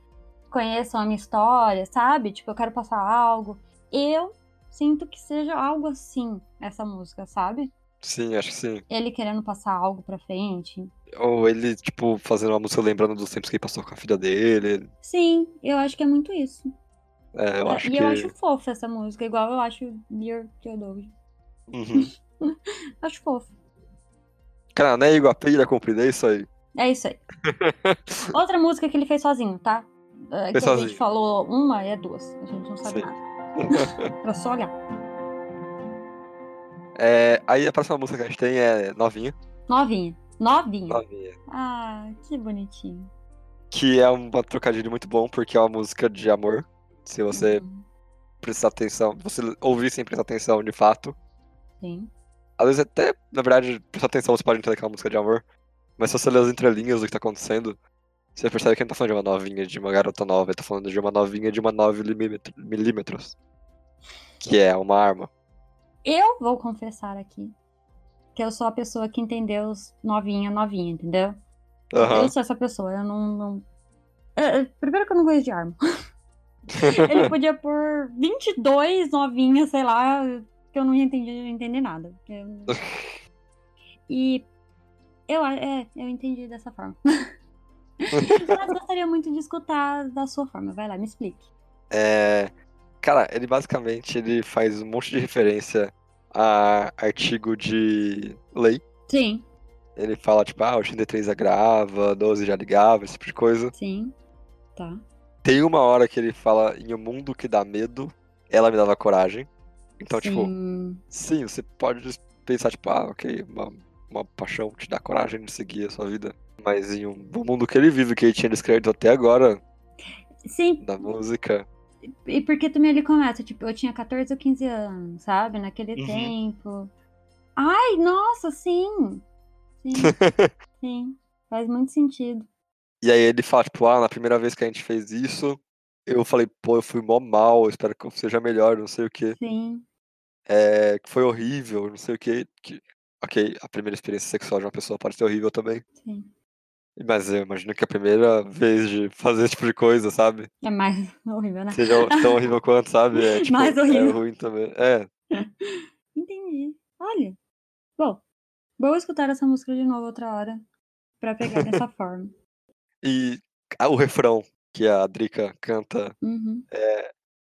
conheçam a minha história, sabe? Tipo, eu quero passar algo. Eu sinto que seja algo assim, essa música, sabe? Sim, acho que sim. Ele querendo passar algo pra frente. Ou ele, tipo, fazendo uma música lembrando dos tempos que ele passou com a filha dele. Sim, eu acho que é muito isso. É, eu acho e que. eu acho fofa essa música, igual eu acho Dear Theodosia. Uhum. Acho fofo. Canané, Iguape, Comprida, é isso aí. É isso aí. Outra música que ele fez sozinho, tá? É, que Fez a gente sozinho. falou uma e é duas. A gente não sabe Sim. nada. Pra só olhar. É, aí a próxima música que a gente tem é Novinha. Novinha. Novinha. Novinha. Ah, que bonitinho. Que é um trocadilho muito bom, porque é uma música de amor. Se você Uhum. prestar atenção, você ouvir sem prestar atenção de fato. Sim. Às vezes até, na verdade, prestar atenção você pode entender que é uma música de amor. Mas se você ler as entrelinhas do que tá acontecendo, você percebe que ele não tá falando de uma novinha, de uma garota nova, ele tá falando de uma novinha de uma 9 milímetro- milímetros. Que é uma arma. Eu vou confessar aqui que eu sou a pessoa que entendeu os novinha, novinha, entendeu? Aham. Eu sou essa pessoa, eu não. não... É, é, primeiro que eu não conheço de arma. Ele podia pôr 22 novinhas, sei lá, que eu não ia entender, entender nada. Eu- E eu, é, eu entendi dessa forma. Mas gostaria muito de escutar da sua forma. Vai lá, me explique. É, cara, ele basicamente ele faz um monte de referência a artigo de lei. Sim, Ele fala, tipo, ah, o 83 agrava, 12 já ligava, esse tipo de coisa. sim. Tá. Tem uma hora que ele fala em um mundo que dá medo, ela me dava coragem. Então, tipo, Sim. sim, você pode pensar, tipo, ah, ok, uma, uma paixão te dá coragem de seguir a sua vida. Mas em um mundo que ele vive, que ele tinha descrito até agora, Sim, da música, E porque também ele começa, tipo, eu tinha 14 ou 15 anos, sabe? Naquele Uhum. tempo. Ai, nossa, sim! Sim, sim. Faz muito sentido. E aí ele fala, tipo, ah, na primeira vez que a gente fez isso, eu falei, pô, eu fui mó mal, espero que eu seja melhor, não sei o quê. Sim, É, foi horrível, não sei o quê. Que, ok, a primeira experiência sexual de uma pessoa pode ser horrível também. sim. Mas eu imagino que a primeira vez de fazer esse tipo de coisa, sabe? É mais horrível, né? Seja tão horrível quanto, sabe? É, tipo, Mais é horrível. ruim também. É, Entendi. Olha. Bom, vou escutar essa música de novo outra hora. Pra pegar dessa forma. e o refrão que a Drica canta Uhum.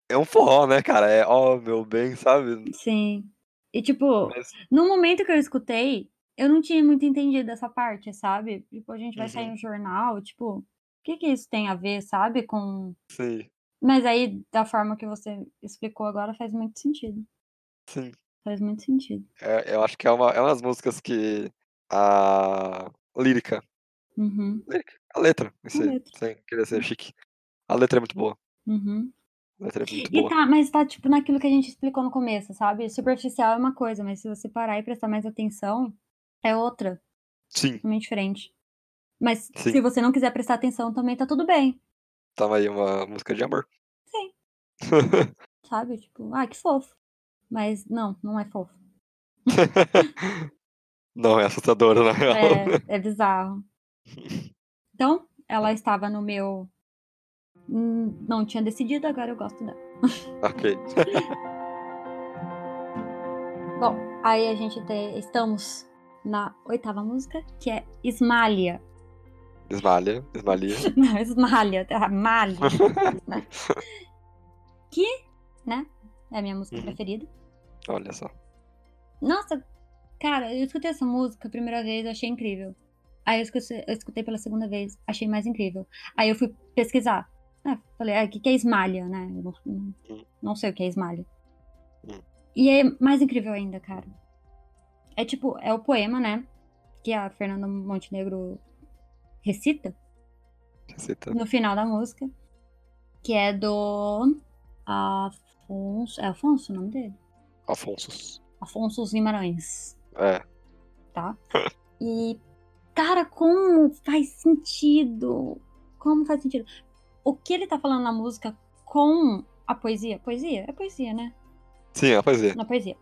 é um forró, né, cara? É, ó, meu bem, sabe? Sim. E tipo, Mas, no momento que eu escutei, eu não tinha muito entendido essa parte, sabe? Tipo, a gente vai sair Uhum. no jornal, tipo, o que que isso tem a ver, sabe? Com. sim, Mas aí, da forma que você explicou agora, faz muito sentido. sim. Faz muito sentido. É, eu acho que é uma, é umas músicas que a lírica, Uhum. lírica, a letra, si, letra. sem querer ser chique, a letra é muito boa. Uhum. A letra é muito E boa. tá, mas tá tipo naquilo que a gente explicou no começo, sabe? Superficial é uma coisa, mas se você parar e prestar mais atenção, é outra, Sim, totalmente diferente. Mas Sim. se você não quiser prestar atenção, também tá tudo bem, tava aí uma música de amor. Sim. sabe? Tipo, ah, que fofo. Mas não, não é fofo. Não, é assustadora, na real. É, é bizarro. Então, ela estava no meu. Hum, Não tinha decidido, agora eu gosto dela. ok. Bom, aí a gente tem, estamos na oitava música, que é Esmalha. Esmalha, esmalia. Não, Esmalha, tá? Malha. né? Que, né? É a minha música Uhum. preferida. Olha só. Nossa, cara, eu escutei essa música a primeira vez, achei incrível. Aí eu escutei, eu escutei pela segunda vez, achei mais incrível. Aí eu fui pesquisar. Ah, falei, ah, o que, é esmalha, né? Eu não, não- Hum. não sei o que é esmalha. Hum. E é mais incrível ainda, cara. É tipo, é o poema, né? Que a Fernanda Montenegro recita Recita. no final da música. Que é do Afonso. É Afonso o nome dele? Afonso. Afonso Guimarães. É. tá? E, cara, como faz sentido? Como faz sentido? O que ele tá falando na música com a poesia? Poesia? É poesia, né? Sim, é uma poesia. Na poesia.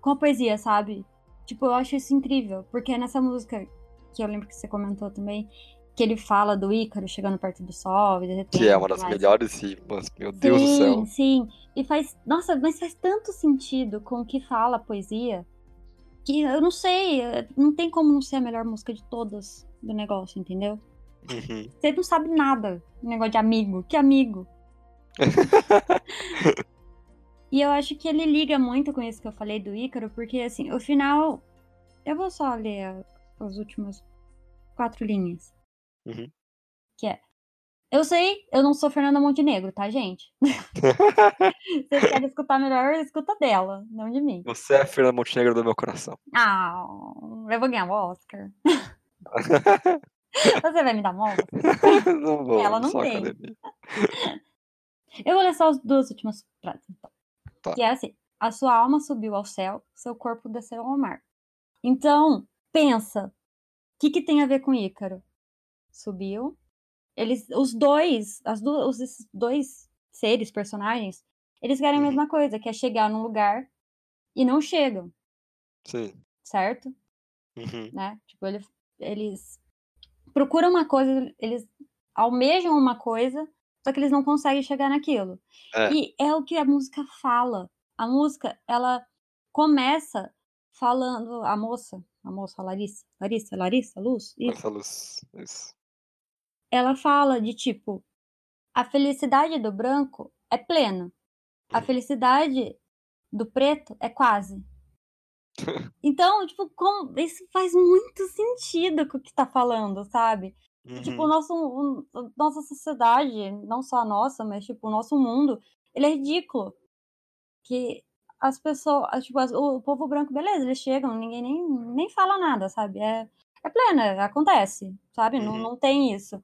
Com a poesia, sabe? Tipo, eu acho isso incrível. Porque nessa música, que eu lembro que você comentou também, que ele fala do Ícaro chegando perto do sol, e derretendo. Que é uma das mais. melhores rimas, meu Deus do sim, céu. Sim, E faz. Nossa, mas faz tanto sentido com o que fala a poesia. Que eu não sei. Não tem como não ser a melhor música de todas do negócio, entendeu? Uhum. Você não sabe nada. Negócio de amigo. Que amigo? E eu acho que ele liga muito com isso que eu falei do Ícaro, porque assim, o final. Eu vou só ler as últimas quatro linhas. Uhum. Que é. Eu sei, eu não sou Fernanda Montenegro, tá, gente? Se vocês querem escutar melhor, escuta dela, não de mim. Você é a Fernanda Montenegro do meu coração. Ah, eu vou ganhar o Oscar. Você vai me dar Oscar? não vou, Ela não tem. academia. Eu vou ler só as duas últimas frases, então. Tá. Que é assim: a sua alma subiu ao céu, seu corpo desceu ao mar. Então, pensa, o que, que tem a ver com Ícaro? Subiu. Eles, os dois, as duas, os dois seres, personagens, eles querem a Uhum. mesma coisa, que é chegar num lugar e não chegam, Sim. certo? Uhum. né? Tipo, ele- eles procuram uma coisa, eles almejam uma coisa, só que eles não conseguem chegar naquilo. É. E é o que a música fala. A música, ela começa falando a moça, a moça a Larissa, Larissa, Larissa, Luz, isso. Essa luz. Isso. Ela fala de tipo, a felicidade do branco é plena. A felicidade do preto é quase. Então, tipo, como, isso faz muito sentido com o que tá falando, sabe? Tipo, o Uhum. nosso, o- nossa sociedade, não só a nossa, mas, tipo, o nosso mundo, ele é ridículo. Que as pessoas, tipo, as- o, povo branco, beleza, eles chegam, ninguém nem, nem fala nada, sabe? É, é plena, acontece, sabe? Não, Uhum. não tem isso.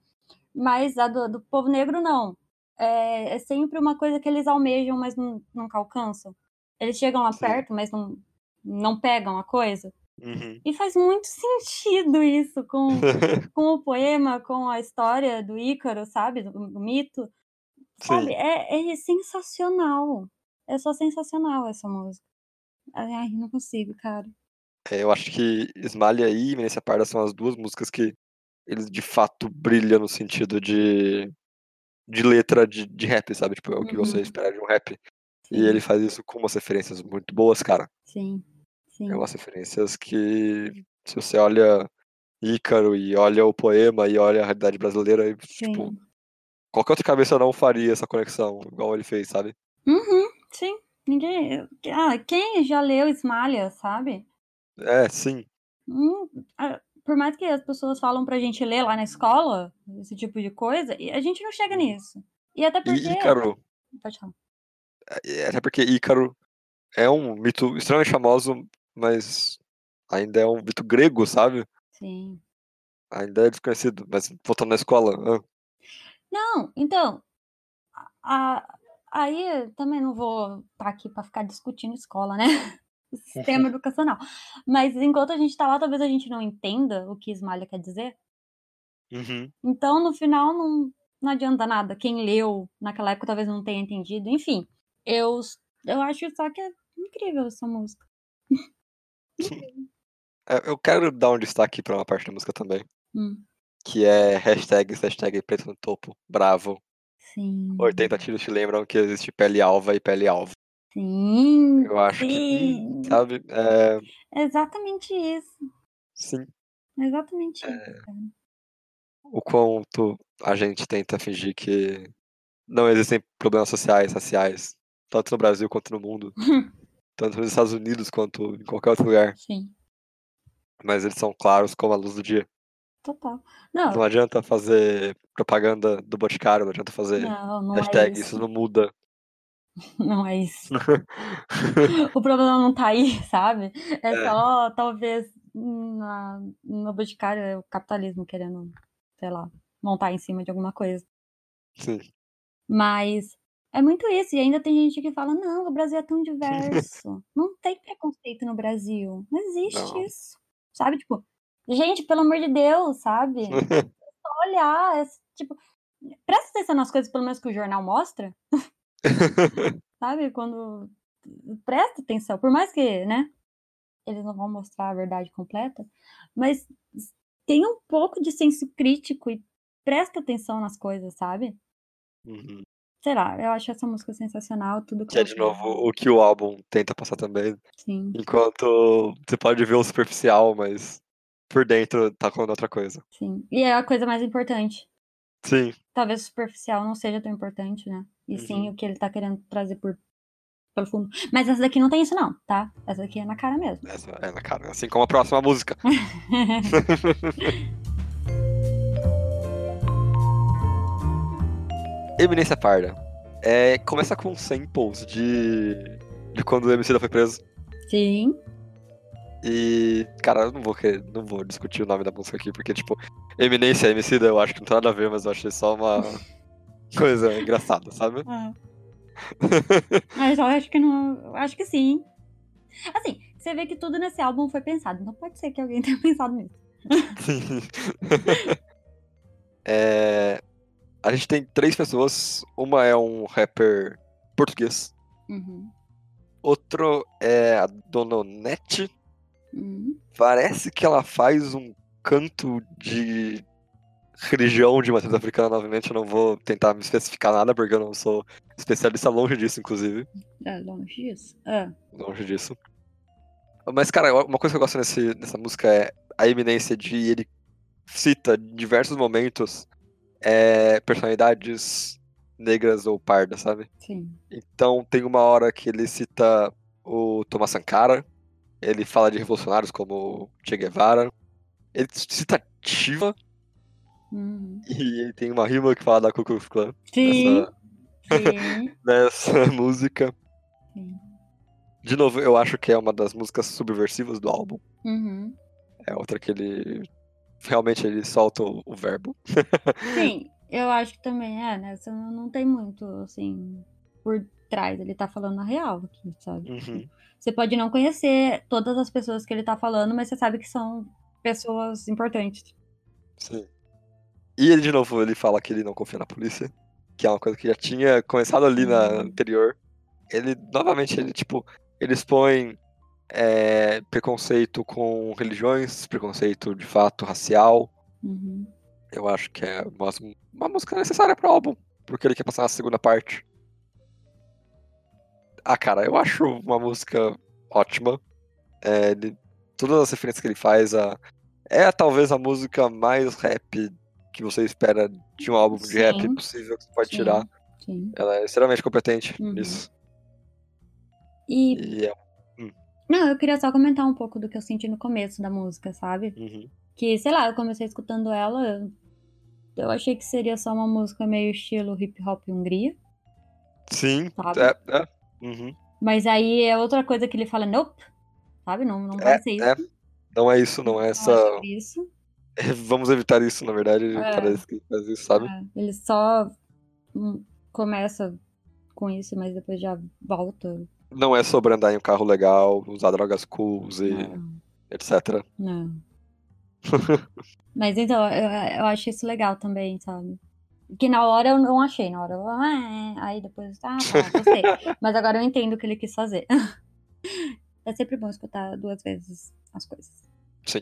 Mas a do, do povo negro, não. É, é sempre uma coisa que eles almejam, mas não, nunca alcançam. Eles chegam lá Sim. perto, mas não, não pegam a coisa. Uhum. E faz muito sentido isso com, com o poema, com a história do Ícaro, sabe? Do, do mito. Sabe? É, é sensacional. É só sensacional essa música. Ai, não consigo, cara. É, eu acho que Esmalha e Eminência Parda são as duas músicas que eles de fato brilham no sentido de, de letra de, de rap, sabe? Tipo, é o que você Uhum. espera de um rap. Sim, E ele faz isso com umas referências muito boas, cara. sim, sim. É umas referências que, se você olha Ícaro e olha o poema e olha a realidade brasileira, tipo, sim. qualquer outra cabeça não faria essa conexão, igual ele fez, sabe? Uhum, sim. Ninguém. Ah, quem já leu Esmalha, sabe? É, sim. Hum, ah, por mais que as pessoas falam pra gente ler lá na escola, esse tipo de coisa, a gente não chega nisso. E até porque. E Ícaro, Pode falar. é, até porque Ícaro é um mito extremamente famoso, mas ainda é um mito grego, sabe? Sim. Ainda é desconhecido, mas voltando na escola. ah, Não, então. a- aí também não vou estar aqui pra ficar discutindo escola, né? O sistema educacional. Mas enquanto a gente tá lá, talvez a gente não entenda o que Esmalha quer dizer. Uhum. Então, no final, não, não adianta nada. Quem leu naquela época talvez não tenha entendido. Enfim, eu, eu acho só que é incrível essa música. É, Eu quero dar um destaque pra uma parte da música também, Hum, que é hashtag, hashtag preto no topo, bravo. sim. 80 tiros te lembram que existe pele alva e pele alvo. Sim. Eu acho que, sim. hum, sabe, é, É exatamente isso. sim, É exatamente isso, cara. o quanto a gente tenta fingir que não existem problemas sociais, raciais, tanto no Brasil quanto no mundo, tanto nos Estados Unidos quanto em qualquer outro lugar, Sim. mas eles são claros como a luz do dia. Total. Não, Não adianta fazer propaganda do Boticário, não adianta fazer não, não é hashtag, isso. isso não muda. Não é isso. O problema não tá aí, sabe? É, É. só, talvez, na, no Boticário, é o capitalismo querendo, sei lá, montar em cima de alguma coisa. Sim. Mas é muito isso. E ainda tem gente que fala: não, o Brasil é tão diverso. não tem preconceito no Brasil. Não existe Não. isso. Sabe? Tipo, gente, pelo amor de Deus, sabe? Só olhar. é, tipo, presta atenção nas coisas, pelo menos que o jornal mostra. Sabe? Quando presta atenção, por mais que, né? Eles não vão mostrar a verdade completa, mas tem um pouco de senso crítico e presta atenção nas coisas, sabe? Uhum. Sei lá, eu acho essa música sensacional, tudo Que é de novo o que o álbum tenta passar também. Sim, Enquanto você pode ver o superficial, mas por dentro tá falando outra coisa. sim. E é a coisa mais importante. Sim, Talvez o superficial não seja tão importante, né? E sim Uhum. o que ele tá querendo trazer por pelo fundo. Mas essa daqui não tem isso, não, tá? Essa daqui é na cara mesmo. essa é na cara. Assim como a próxima música. Eminência Parda. É, começa com samples de, de quando o MC foi preso. sim. E, cara, eu não vou, querer, não vou discutir o nome da música aqui, porque, tipo, Eminência MC eu acho que não tem nada a ver, mas eu achei só uma coisa engraçada, sabe? Ah. Mas eu acho que não. eu Acho que sim. Assim, você vê que tudo nesse álbum foi pensado. Não pode ser que alguém tenha pensado nisso. Sim. É, a gente tem três pessoas. Uma é um rapper português. Uhum. Outro é a Dononete. Uhum. Parece que ela faz um canto de religião de matriz africana novamente. Eu não vou tentar me especificar nada, porque eu não sou especialista longe disso, inclusive. É longe disso. Ah. Longe disso. Mas, cara, uma coisa que eu gosto nesse, nessa música é a eminência de ele cita diversos momentos é, personalidades negras ou pardas, sabe? Sim. Então tem uma hora que ele cita o Thomas Sankara, ele fala de revolucionários como Che Guevara, ele cita Shiva Uhum. e ele tem uma rima que fala da Ku Klux Klan Sim. nessa, Sim. nessa música. Sim. De novo, eu acho que é uma das músicas subversivas do álbum. Uhum. É outra que ele realmente ele solta o, verbo. Sim, eu acho que também é, né? Você não, não tem muito, assim, por trás. Ele tá falando a real aqui, sabe? Uhum. Você pode não conhecer todas as pessoas que ele tá falando, mas você sabe que são pessoas importantes. Sim. E ele, de novo, ele fala que ele não confia na polícia, que é uma coisa que já tinha começado ali na Uhum. anterior. Ele, novamente, ele, tipo, ele expõe é, preconceito com religiões, preconceito de fato racial. Uhum. Eu acho que é uma, uma música necessária pro álbum, porque ele quer passar na segunda parte. Ah, cara, eu acho uma música ótima. É, ele- todas as referências que ele faz, a, é talvez a música mais rap que você espera de um álbum de rap possível que você pode Sim. tirar. Sim. Ela é extremamente competente Uhum. nisso. E, E é. Não, eu queria só comentar um pouco do que eu senti no começo da música, sabe? uhum. Que, sei lá, eu comecei escutando ela, eu- eu achei que seria só uma música meio estilo hip hop Hungria, Sim, sabe? é. é. Uhum. Mas aí é outra coisa que ele fala, nope, sabe? Não, não É, vai ser isso. é. Não é isso, não é essa. é isso. Vamos evitar isso, na verdade. É. Parece que faz isso, sabe? É, ele só hum, começa com isso, mas depois já volta. Não é sobre andar em um carro legal, usar drogas cools e Não, etc. não. Mas então, eu, eu acho isso legal também, sabe? Que na hora eu não achei, na hora eu, ah, é. aí depois, ah, tá, gostei. Mas agora eu entendo o que ele quis fazer. É sempre bom escutar duas vezes as coisas. Sim.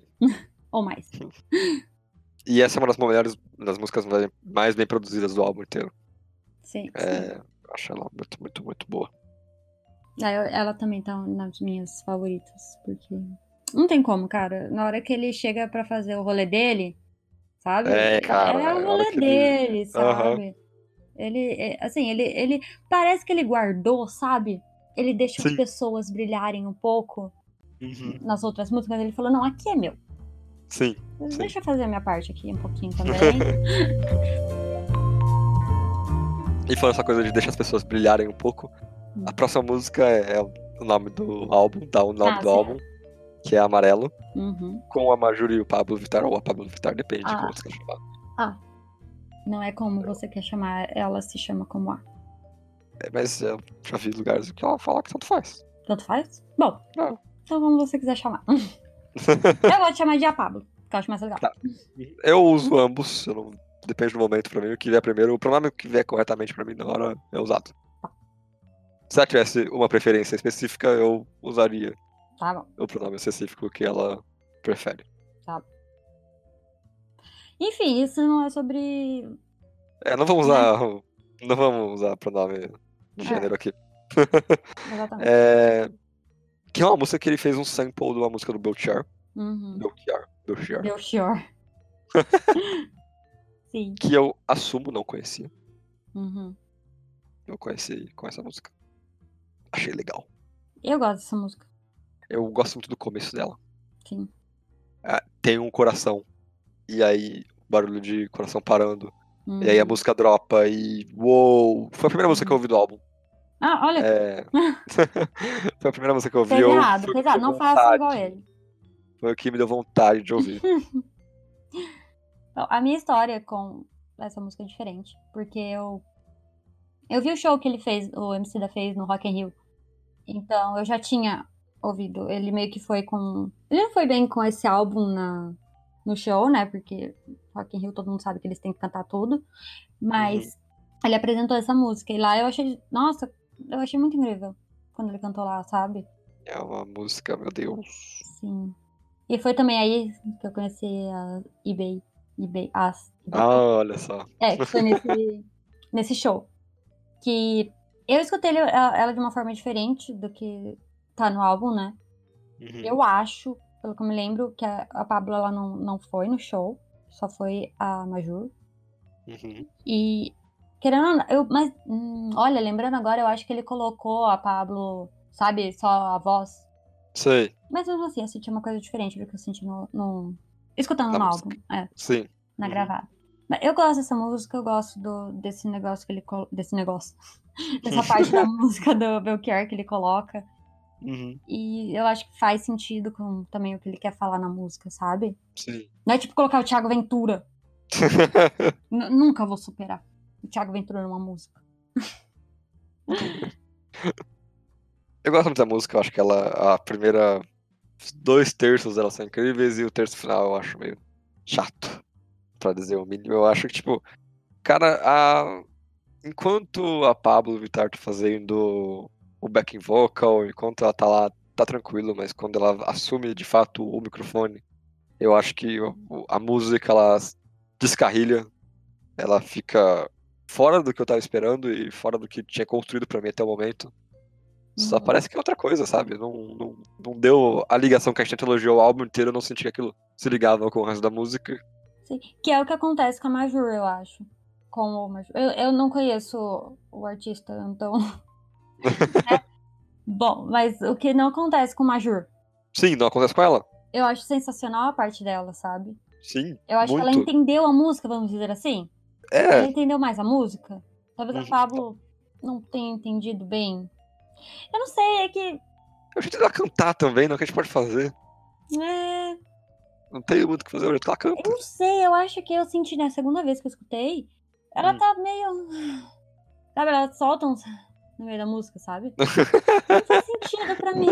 Ou mais. E essa é uma das melhores, das músicas mais- bem produzidas do álbum inteiro. Sim, sim. É, eu acho ela muito, muito, muito boa. Eu- Ela também tá nas minhas favoritas, porque não tem como, cara. Na hora que ele chega pra fazer o rolê dele, sabe? É, cara, É o hora rolê ele- dele, Aham. sabe? Ele, é, assim, ele, ele parece que ele guardou, sabe? Ele deixa as Sim. pessoas brilharem um pouco Uhum. nas outras músicas. Ele falou: não, aqui é meu. Sim. Sim. Deixa eu fazer a minha parte aqui um pouquinho também. E falando essa coisa de deixar as pessoas brilharem um pouco. A próxima música é, é o nome do álbum, dá o nome Ah, do álbum, que é Amarelo, Uhum. com a Majuri e o Pablo Vittar, ou a Pablo Vittar, depende de Ah. como você quer chamar. Não é como você quer chamar, ela se chama como A. É, mas eu já vi lugares que ela fala que tanto faz. Tanto faz? Bom, Não. então como você quiser chamar. eu vou te chamar de A Pablo, que eu acho mais legal. Tá. Eu uso ambos, eu não... depende do momento pra mim. O que vier primeiro, o pronome que vier corretamente pra mim na hora é usado. Se ela tivesse uma preferência específica, eu usaria Tá bom. o pronome específico que ela prefere. Enfim, isso não é sobre. É, não vamos usar. Não vamos usar pronome de É. gênero aqui. Exatamente. É, que é uma música que ele fez um sample de uma música do Belchior. Uhum. Belchior. Belchior. Belchior. Sim. Que eu assumo não conhecia. Uhum. Eu conheci com essa música. Achei legal. Eu gosto dessa música. Eu gosto muito do começo dela. Sim. Ah, tem um coração. E aí, barulho de coração parando. E aí a música dropa e. Uou! Foi a primeira música que eu ouvi do álbum. Ah, olha, É... Foi a primeira música que eu ouvi. eu- errado, deu Não faça vontade. igual ele. Foi o que me deu vontade de ouvir. Então, a minha história com essa música é diferente, porque eu eu vi o show que ele fez, o MC da fez no Rock in Rio. Então, eu já tinha ouvido, ele meio que foi com, ele não foi bem com esse álbum na no show, né? Porque Rock in Rio todo mundo sabe que eles têm que cantar tudo, mas ele apresentou essa música e lá eu achei, nossa, eu achei muito incrível quando ele cantou lá, sabe? É uma música, meu Deus. Sim. E foi também aí que eu conheci a eBay, eBay, as eBay. Ah, olha só. É, que foi nesse, nesse show. Que eu escutei ela de uma forma diferente do que tá no álbum, né? Uhum. Eu acho, pelo que eu me lembro, que a, a Pablo ela não, não foi no show. Só foi a Majur. Uhum. E. Querendo eu, mas. hum, olha, lembrando agora, eu acho que ele colocou a Pablo, sabe, só a voz. Sei, Mas mesmo assim, eu senti uma coisa diferente do que eu senti no. no- escutando Na no música. álbum. É. sim. na Uhum. gravada. Eu gosto dessa música, eu gosto do, desse negócio que ele desse negócio. Dessa parte da música do Belchior que ele coloca. Uhum. E eu acho que faz sentido com também o que ele quer falar na música, sabe? Sim. Não é tipo colocar o Thiago Ventura. Nunca vou superar o Thiago Ventura numa música. Eu gosto muito da música, eu acho que ela. A primeira. Dois terços dela são incríveis e o terço final eu acho meio chato. Pra dizer o mínimo. Eu acho que, tipo. Cara, a. Enquanto a Pablo Vittar tá fazendo o backing vocal, enquanto ela tá lá, tá tranquilo, mas quando ela assume de fato o microfone, eu acho que a música ela descarrilha, ela fica fora do que eu tava esperando e fora do que tinha construído pra mim até o momento. Só Uhum. parece que é outra coisa, sabe? Não, não, não deu a ligação que a gente elogiou o álbum inteiro, eu não senti que aquilo se ligava com o resto da música. Que é o que acontece com a Majur, eu acho. Com o Majur. Eu, eu não conheço o artista, então. né? Bom, mas o que não acontece com o Majur? Sim, não acontece com ela. Eu acho sensacional a parte dela, sabe? Sim, Eu acho que ela muito. entendeu a música, vamos dizer assim. Ela É, entendeu mais a música. Talvez a Uhum. Pablo não tenha entendido bem. Eu não sei, é que. eu jeito dela cantar também, não é o que a gente pode fazer. É, Não tem muito o que fazer, que ela canta. eu não sei, eu acho que eu senti na segunda vez que eu escutei. Ela Hum. tá meio. Sabe, ela solta uns no meio da música, sabe? Não faz sentido pra mim.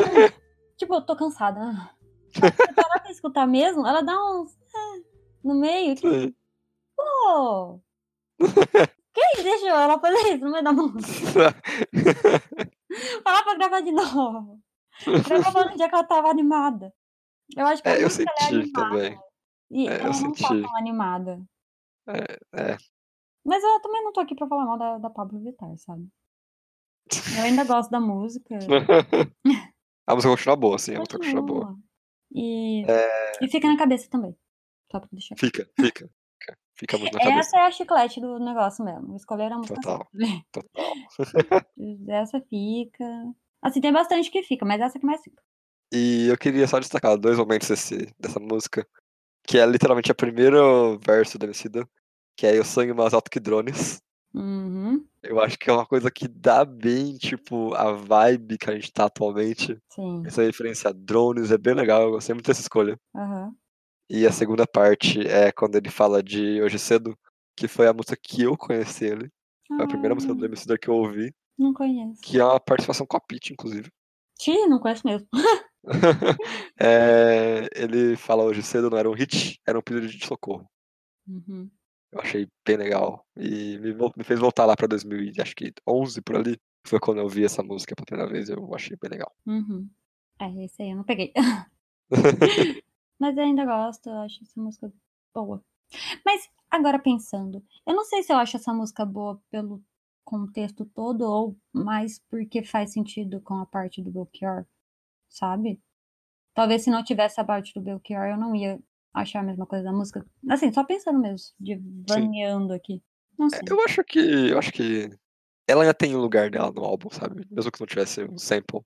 Tipo, eu tô cansada. Se parar pra escutar mesmo, ela dá uns. é, no meio. Que, Sim. pô! Quem deixou ela fazer isso no meio da música? Falar pra gravar de novo. Gravava no dia que ela tava animada. Eu acho que É, eu é senti também. E É, eu não tá senti. tão animada. É, Mas eu também não tô aqui pra falar mal da, da Pablo Vittar, sabe? Eu ainda gosto da música. a música continua boa, sim, a música continua boa. Continua. E, É, e fica na cabeça também. Só pra deixar. fica, fica. Fica, fica muito na cabeça. Essa é a chiclete do negócio mesmo. Escolher a música Total. certa. Total. Essa fica. Assim, tem bastante que fica, mas essa que mais fica. E eu queria só destacar dois momentos desse, dessa música, que é literalmente a primeiro verso da Emicida, que é Eu sonho mais alto que drones. Uhum, Eu acho que é uma coisa que dá bem, tipo, a vibe que a gente tá atualmente. sim. Essa referência a drones é bem legal, eu gostei muito dessa escolha. Aham. E a segunda parte é quando ele fala de Hoje Cedo, que foi a música que eu conheci ele. Foi a primeira música do Ah, Emicida que eu ouvi, Não conheço. que é uma participação com a Pitty, inclusive. Ti, não conheço mesmo. É, ele fala hoje cedo, não era um hit, era um pedido de socorro. Uhum. Eu achei bem legal. E me, me fez voltar lá pra 2011 por ali. Foi quando eu vi essa música pela primeira vez, eu achei bem legal. Uhum. É, esse aí eu não peguei. Mas eu ainda gosto, eu acho essa música boa. Mas agora pensando, eu não sei se eu acho essa música boa pelo contexto todo ou mais porque faz sentido com a parte do Belchior, sabe? Talvez se não tivesse a parte do Belchior eu não ia achar a mesma coisa da música. Assim, só pensando mesmo, divaneando aqui. É, eu acho que. Eu acho que. Ela ainda tem o lugar dela no álbum, sabe? Mesmo que não tivesse um sample.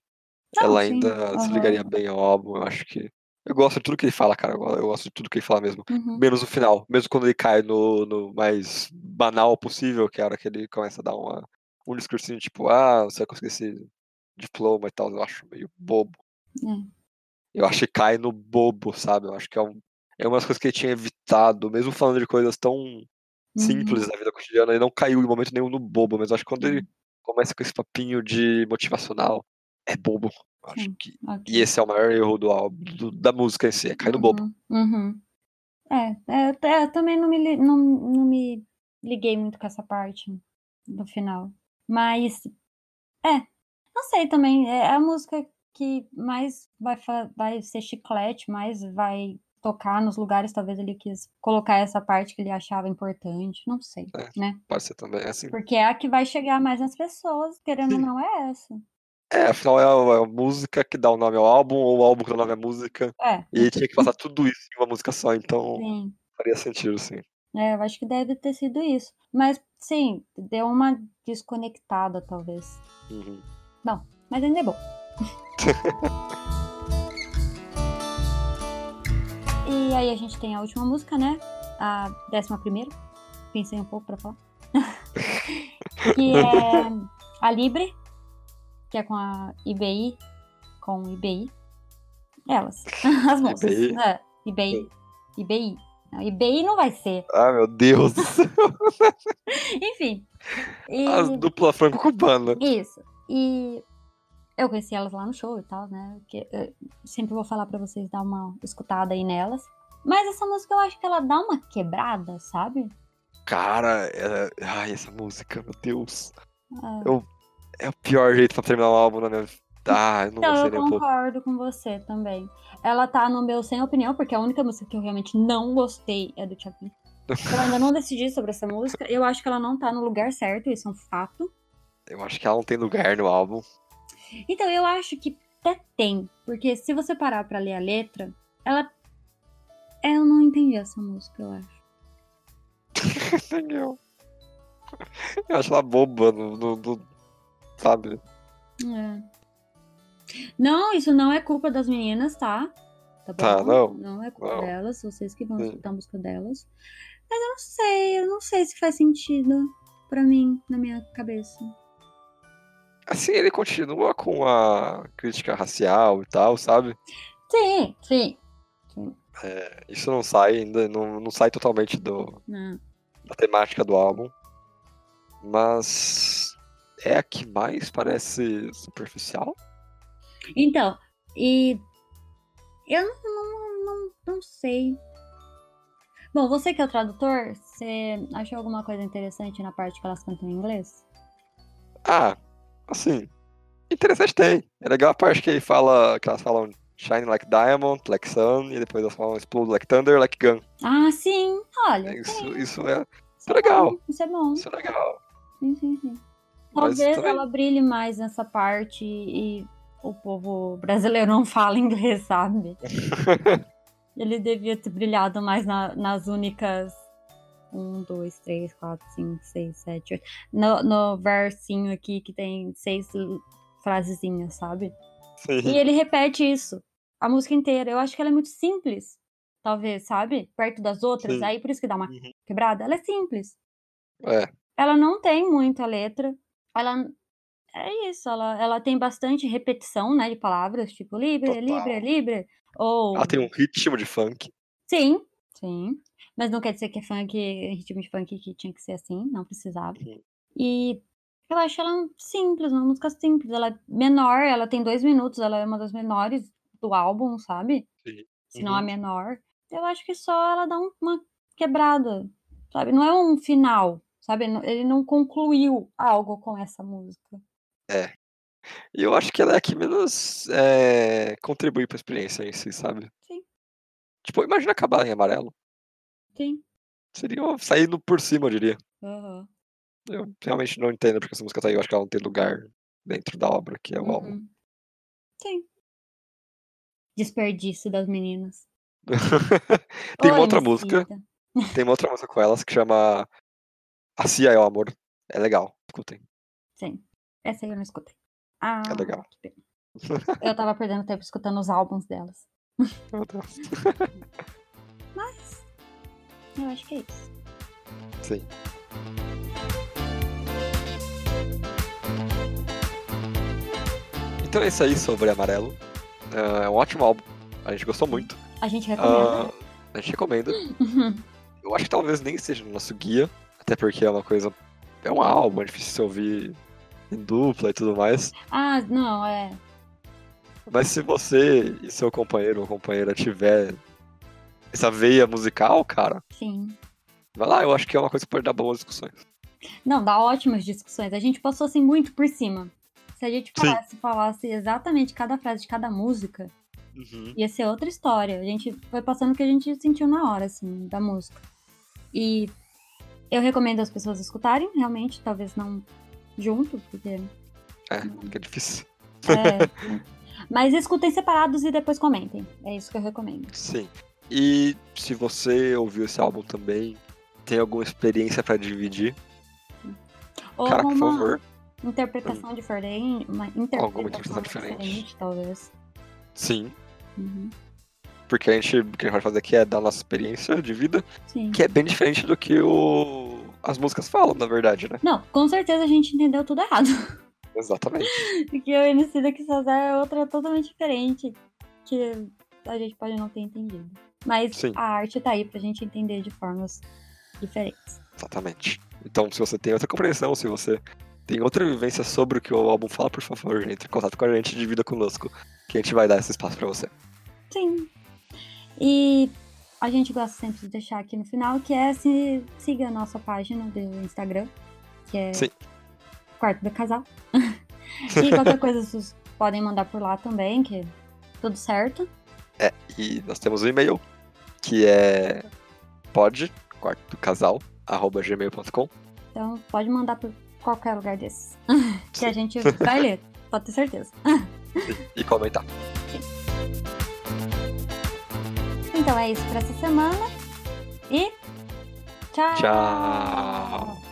Não, ela sim. ainda se Aham. ligaria bem ao álbum, eu acho que. Eu gosto de tudo que ele fala, cara. Eu gosto de tudo que ele fala mesmo. Uhum. Menos o final. Mesmo quando ele cai no, no mais banal possível, que é a hora que ele começa a dar uma, um discursinho tipo, ah, você vai conseguir esse diploma e tal. Eu acho meio bobo. É. Eu acho que cai no bobo, sabe? Eu acho que é, um, é uma das coisas que ele tinha evitado, mesmo falando de coisas tão Uhum. simples da vida cotidiana, ele não caiu em momento nenhum no bobo, mas eu acho que quando ele Uhum. começa com esse papinho de motivacional, é bobo. Acho Sim. que. Ok. E esse é o maior erro do álbum, do- da música em si, é cair no bobo. Uhum, uhum. É, é, eu, eu também não me, não, não me liguei muito com essa parte do final. Mas, é, não sei também. É a música que mais vai, vai ser chiclete, mais vai tocar nos lugares, talvez ele quis colocar essa parte que ele achava importante. Não sei, É. né? Pode ser também, é assim. Porque é a que vai chegar mais nas pessoas, querendo ou não, é essa. É, afinal é a, é a música que dá o nome ao álbum, ou o álbum que dá o nome à música. É, E tinha que passar tudo isso em uma música só, então sim. faria sentido, sim. É, eu acho que deve ter sido isso. Mas, sim, deu uma desconectada, talvez. Uhum. Mas ainda é bom. e aí a gente tem a última música, né? A décima primeira. Pensei um pouco pra falar. que é a Libre, que é com a IBI, com IBI. Elas, as moças. IBI? É, IBI. IBI. Não, IBI não vai ser. Ah, meu Deus do céu. Enfim. E... As dupla franco-cubana. Isso. E eu conheci elas lá no show e tal, né? Que eu sempre vou falar pra vocês dar uma escutada aí nelas. Mas essa música eu acho que ela dá uma quebrada, sabe? Cara, ai, essa música, meu Deus. É. Eu- É o pior jeito pra terminar um álbum na minha vida. Ah, eu não Então, eu concordo com você também. Ela tá no meu sem opinião, porque a única música que eu realmente não gostei é do Chapin. Eu ainda não decidi sobre essa música. Eu acho que ela não tá no lugar certo, isso é um fato. Eu acho que ela não tem lugar no álbum. Então, eu acho que até tem. Porque se você parar pra ler a letra, ela. Eu não entendi essa música, eu acho. Eu. Eu acho ela boba, no, no- no- sabe? É. Não, isso não é culpa das meninas, tá? Tá? Tá, não. Não é culpa Não. delas, vocês que vão Sim. escutar a música delas. Mas eu não sei, eu não sei se faz sentido pra mim, na minha cabeça. Assim, ele continua com a crítica racial e tal, sabe? Sim, sim. É, isso não sai ainda, não, não sai totalmente do, Não. da temática do álbum. Mas é a que mais parece superficial. Então, e eu não, não, não, não sei. Bom, você que é o tradutor, você achou alguma coisa interessante na parte que elas cantam em inglês? Ah, assim, interessante tem. É legal a parte que ele fala, que elas falam shine like diamond, like sun, e depois elas falam explode like thunder, like gun. Ah, sim, olha. Isso, tem. isso é, Isso legal. bom, Isso é bom. isso é legal. Sim, sim, sim. Talvez também- ela brilhe mais nessa parte e o povo brasileiro não fala inglês, sabe? Ele devia ter brilhado mais na- nas únicas. Um, dois, três, quatro, cinco, seis, sete, oito. No, no versinho aqui que tem seis frasezinhas, sabe? Sim. E ele repete isso a música inteira. Eu acho que ela é muito simples, talvez, sabe? Perto das outras. Sim. Aí por isso que dá uma Uhum. quebrada. Ela é simples É, ela não tem muita letra. Ela é isso, ela, ela tem bastante repetição, né, de palavras, tipo libre, Total. libre, libre. Ou ela tem um ritmo de funk. sim, sim. Mas não quer dizer que é funk, ritmo de funk que tinha que ser assim, não precisava. Uhum. E eu acho ela simples, uma música simples. Ela é menor, ela tem dois minutos, ela é uma das menores do álbum, sabe? Sim. Se não a Uhum. menor. Eu acho que só ela dá um- uma quebrada, sabe? Não é um final, sabe? Ele não concluiu algo com essa música. E eu acho que ela é a que menos é, contribui pra experiência em si, sabe? Sim. Tipo, imagina acabar em amarelo. Sim. Seria saindo por cima, eu diria. Aham. Eu realmente não entendo porque essa música tá aí. Eu acho que ela não tem lugar dentro da obra, que é o álbum. Uhum. Sim. Desperdício das meninas. tem Ô, uma outra música. Tem uma outra música com elas que chama A Cia é o Amor. É legal, escutem. Sim. Essa aí eu não escutei. Ah, É legal. Eu tava perdendo tempo escutando os álbuns delas. Meu Deus. Eu acho que é isso. Sim. Então é isso aí sobre Amarelo. É um ótimo álbum. A gente gostou muito. A gente recomenda. Ah, a gente recomenda. Eu acho que talvez nem seja no nosso guia, até porque é uma coisa. É um álbum, é difícil de se ouvir em dupla e tudo mais. ah, não, é. Mas se você e seu companheiro ou companheira tiver essa veia musical, cara, Sim. vai lá, eu acho que é uma coisa que pode dar boas discussões. Não, dá ótimas discussões. A gente passou assim muito por cima. Se a gente Sim. falasse, falasse exatamente cada frase de cada música, ia ser outra história. A gente foi passando o que a gente sentiu na hora, assim, da música. E eu recomendo as pessoas escutarem, realmente, talvez não junto, porque. É, que é difícil. É, mas escutem separados e depois comentem. É isso que eu recomendo. Sim. E se você ouviu esse álbum também, tem alguma experiência pra dividir, Ou cara, por favor. interpretação diferente. Uma interpretação, Alguma interpretação diferente. talvez. Sim. Uhum. Porque a gente, o que a gente vai fazer aqui é dar nossa experiência de vida, Sim. que é bem diferente do que o... as músicas falam, na verdade, né? Não, com certeza a gente entendeu tudo errado. Exatamente. Porque o MC da Kisazar é outra totalmente diferente. Que a gente pode não ter entendido. Mas Sim. a arte tá aí pra gente entender de formas diferentes. Exatamente. Então, se você tem outra compreensão, se você tem outra vivência sobre o que o álbum fala, por favor, entre em contato com a gente, divida conosco, que a gente vai dar esse espaço pra você. Sim. E a gente gosta sempre de deixar aqui no final, que é se siga a nossa página do Instagram, que é Sim. Quarto do Casal. e qualquer coisa vocês podem mandar por lá também, que é tudo certo. E nós temos o e-mail, que é pod, quarto do casal, arroba gmail.com. Então pode mandar por qualquer lugar desses. que a gente vai ler, pode ter certeza. E comentar. Então é isso pra essa semana. E tchau! Tchau!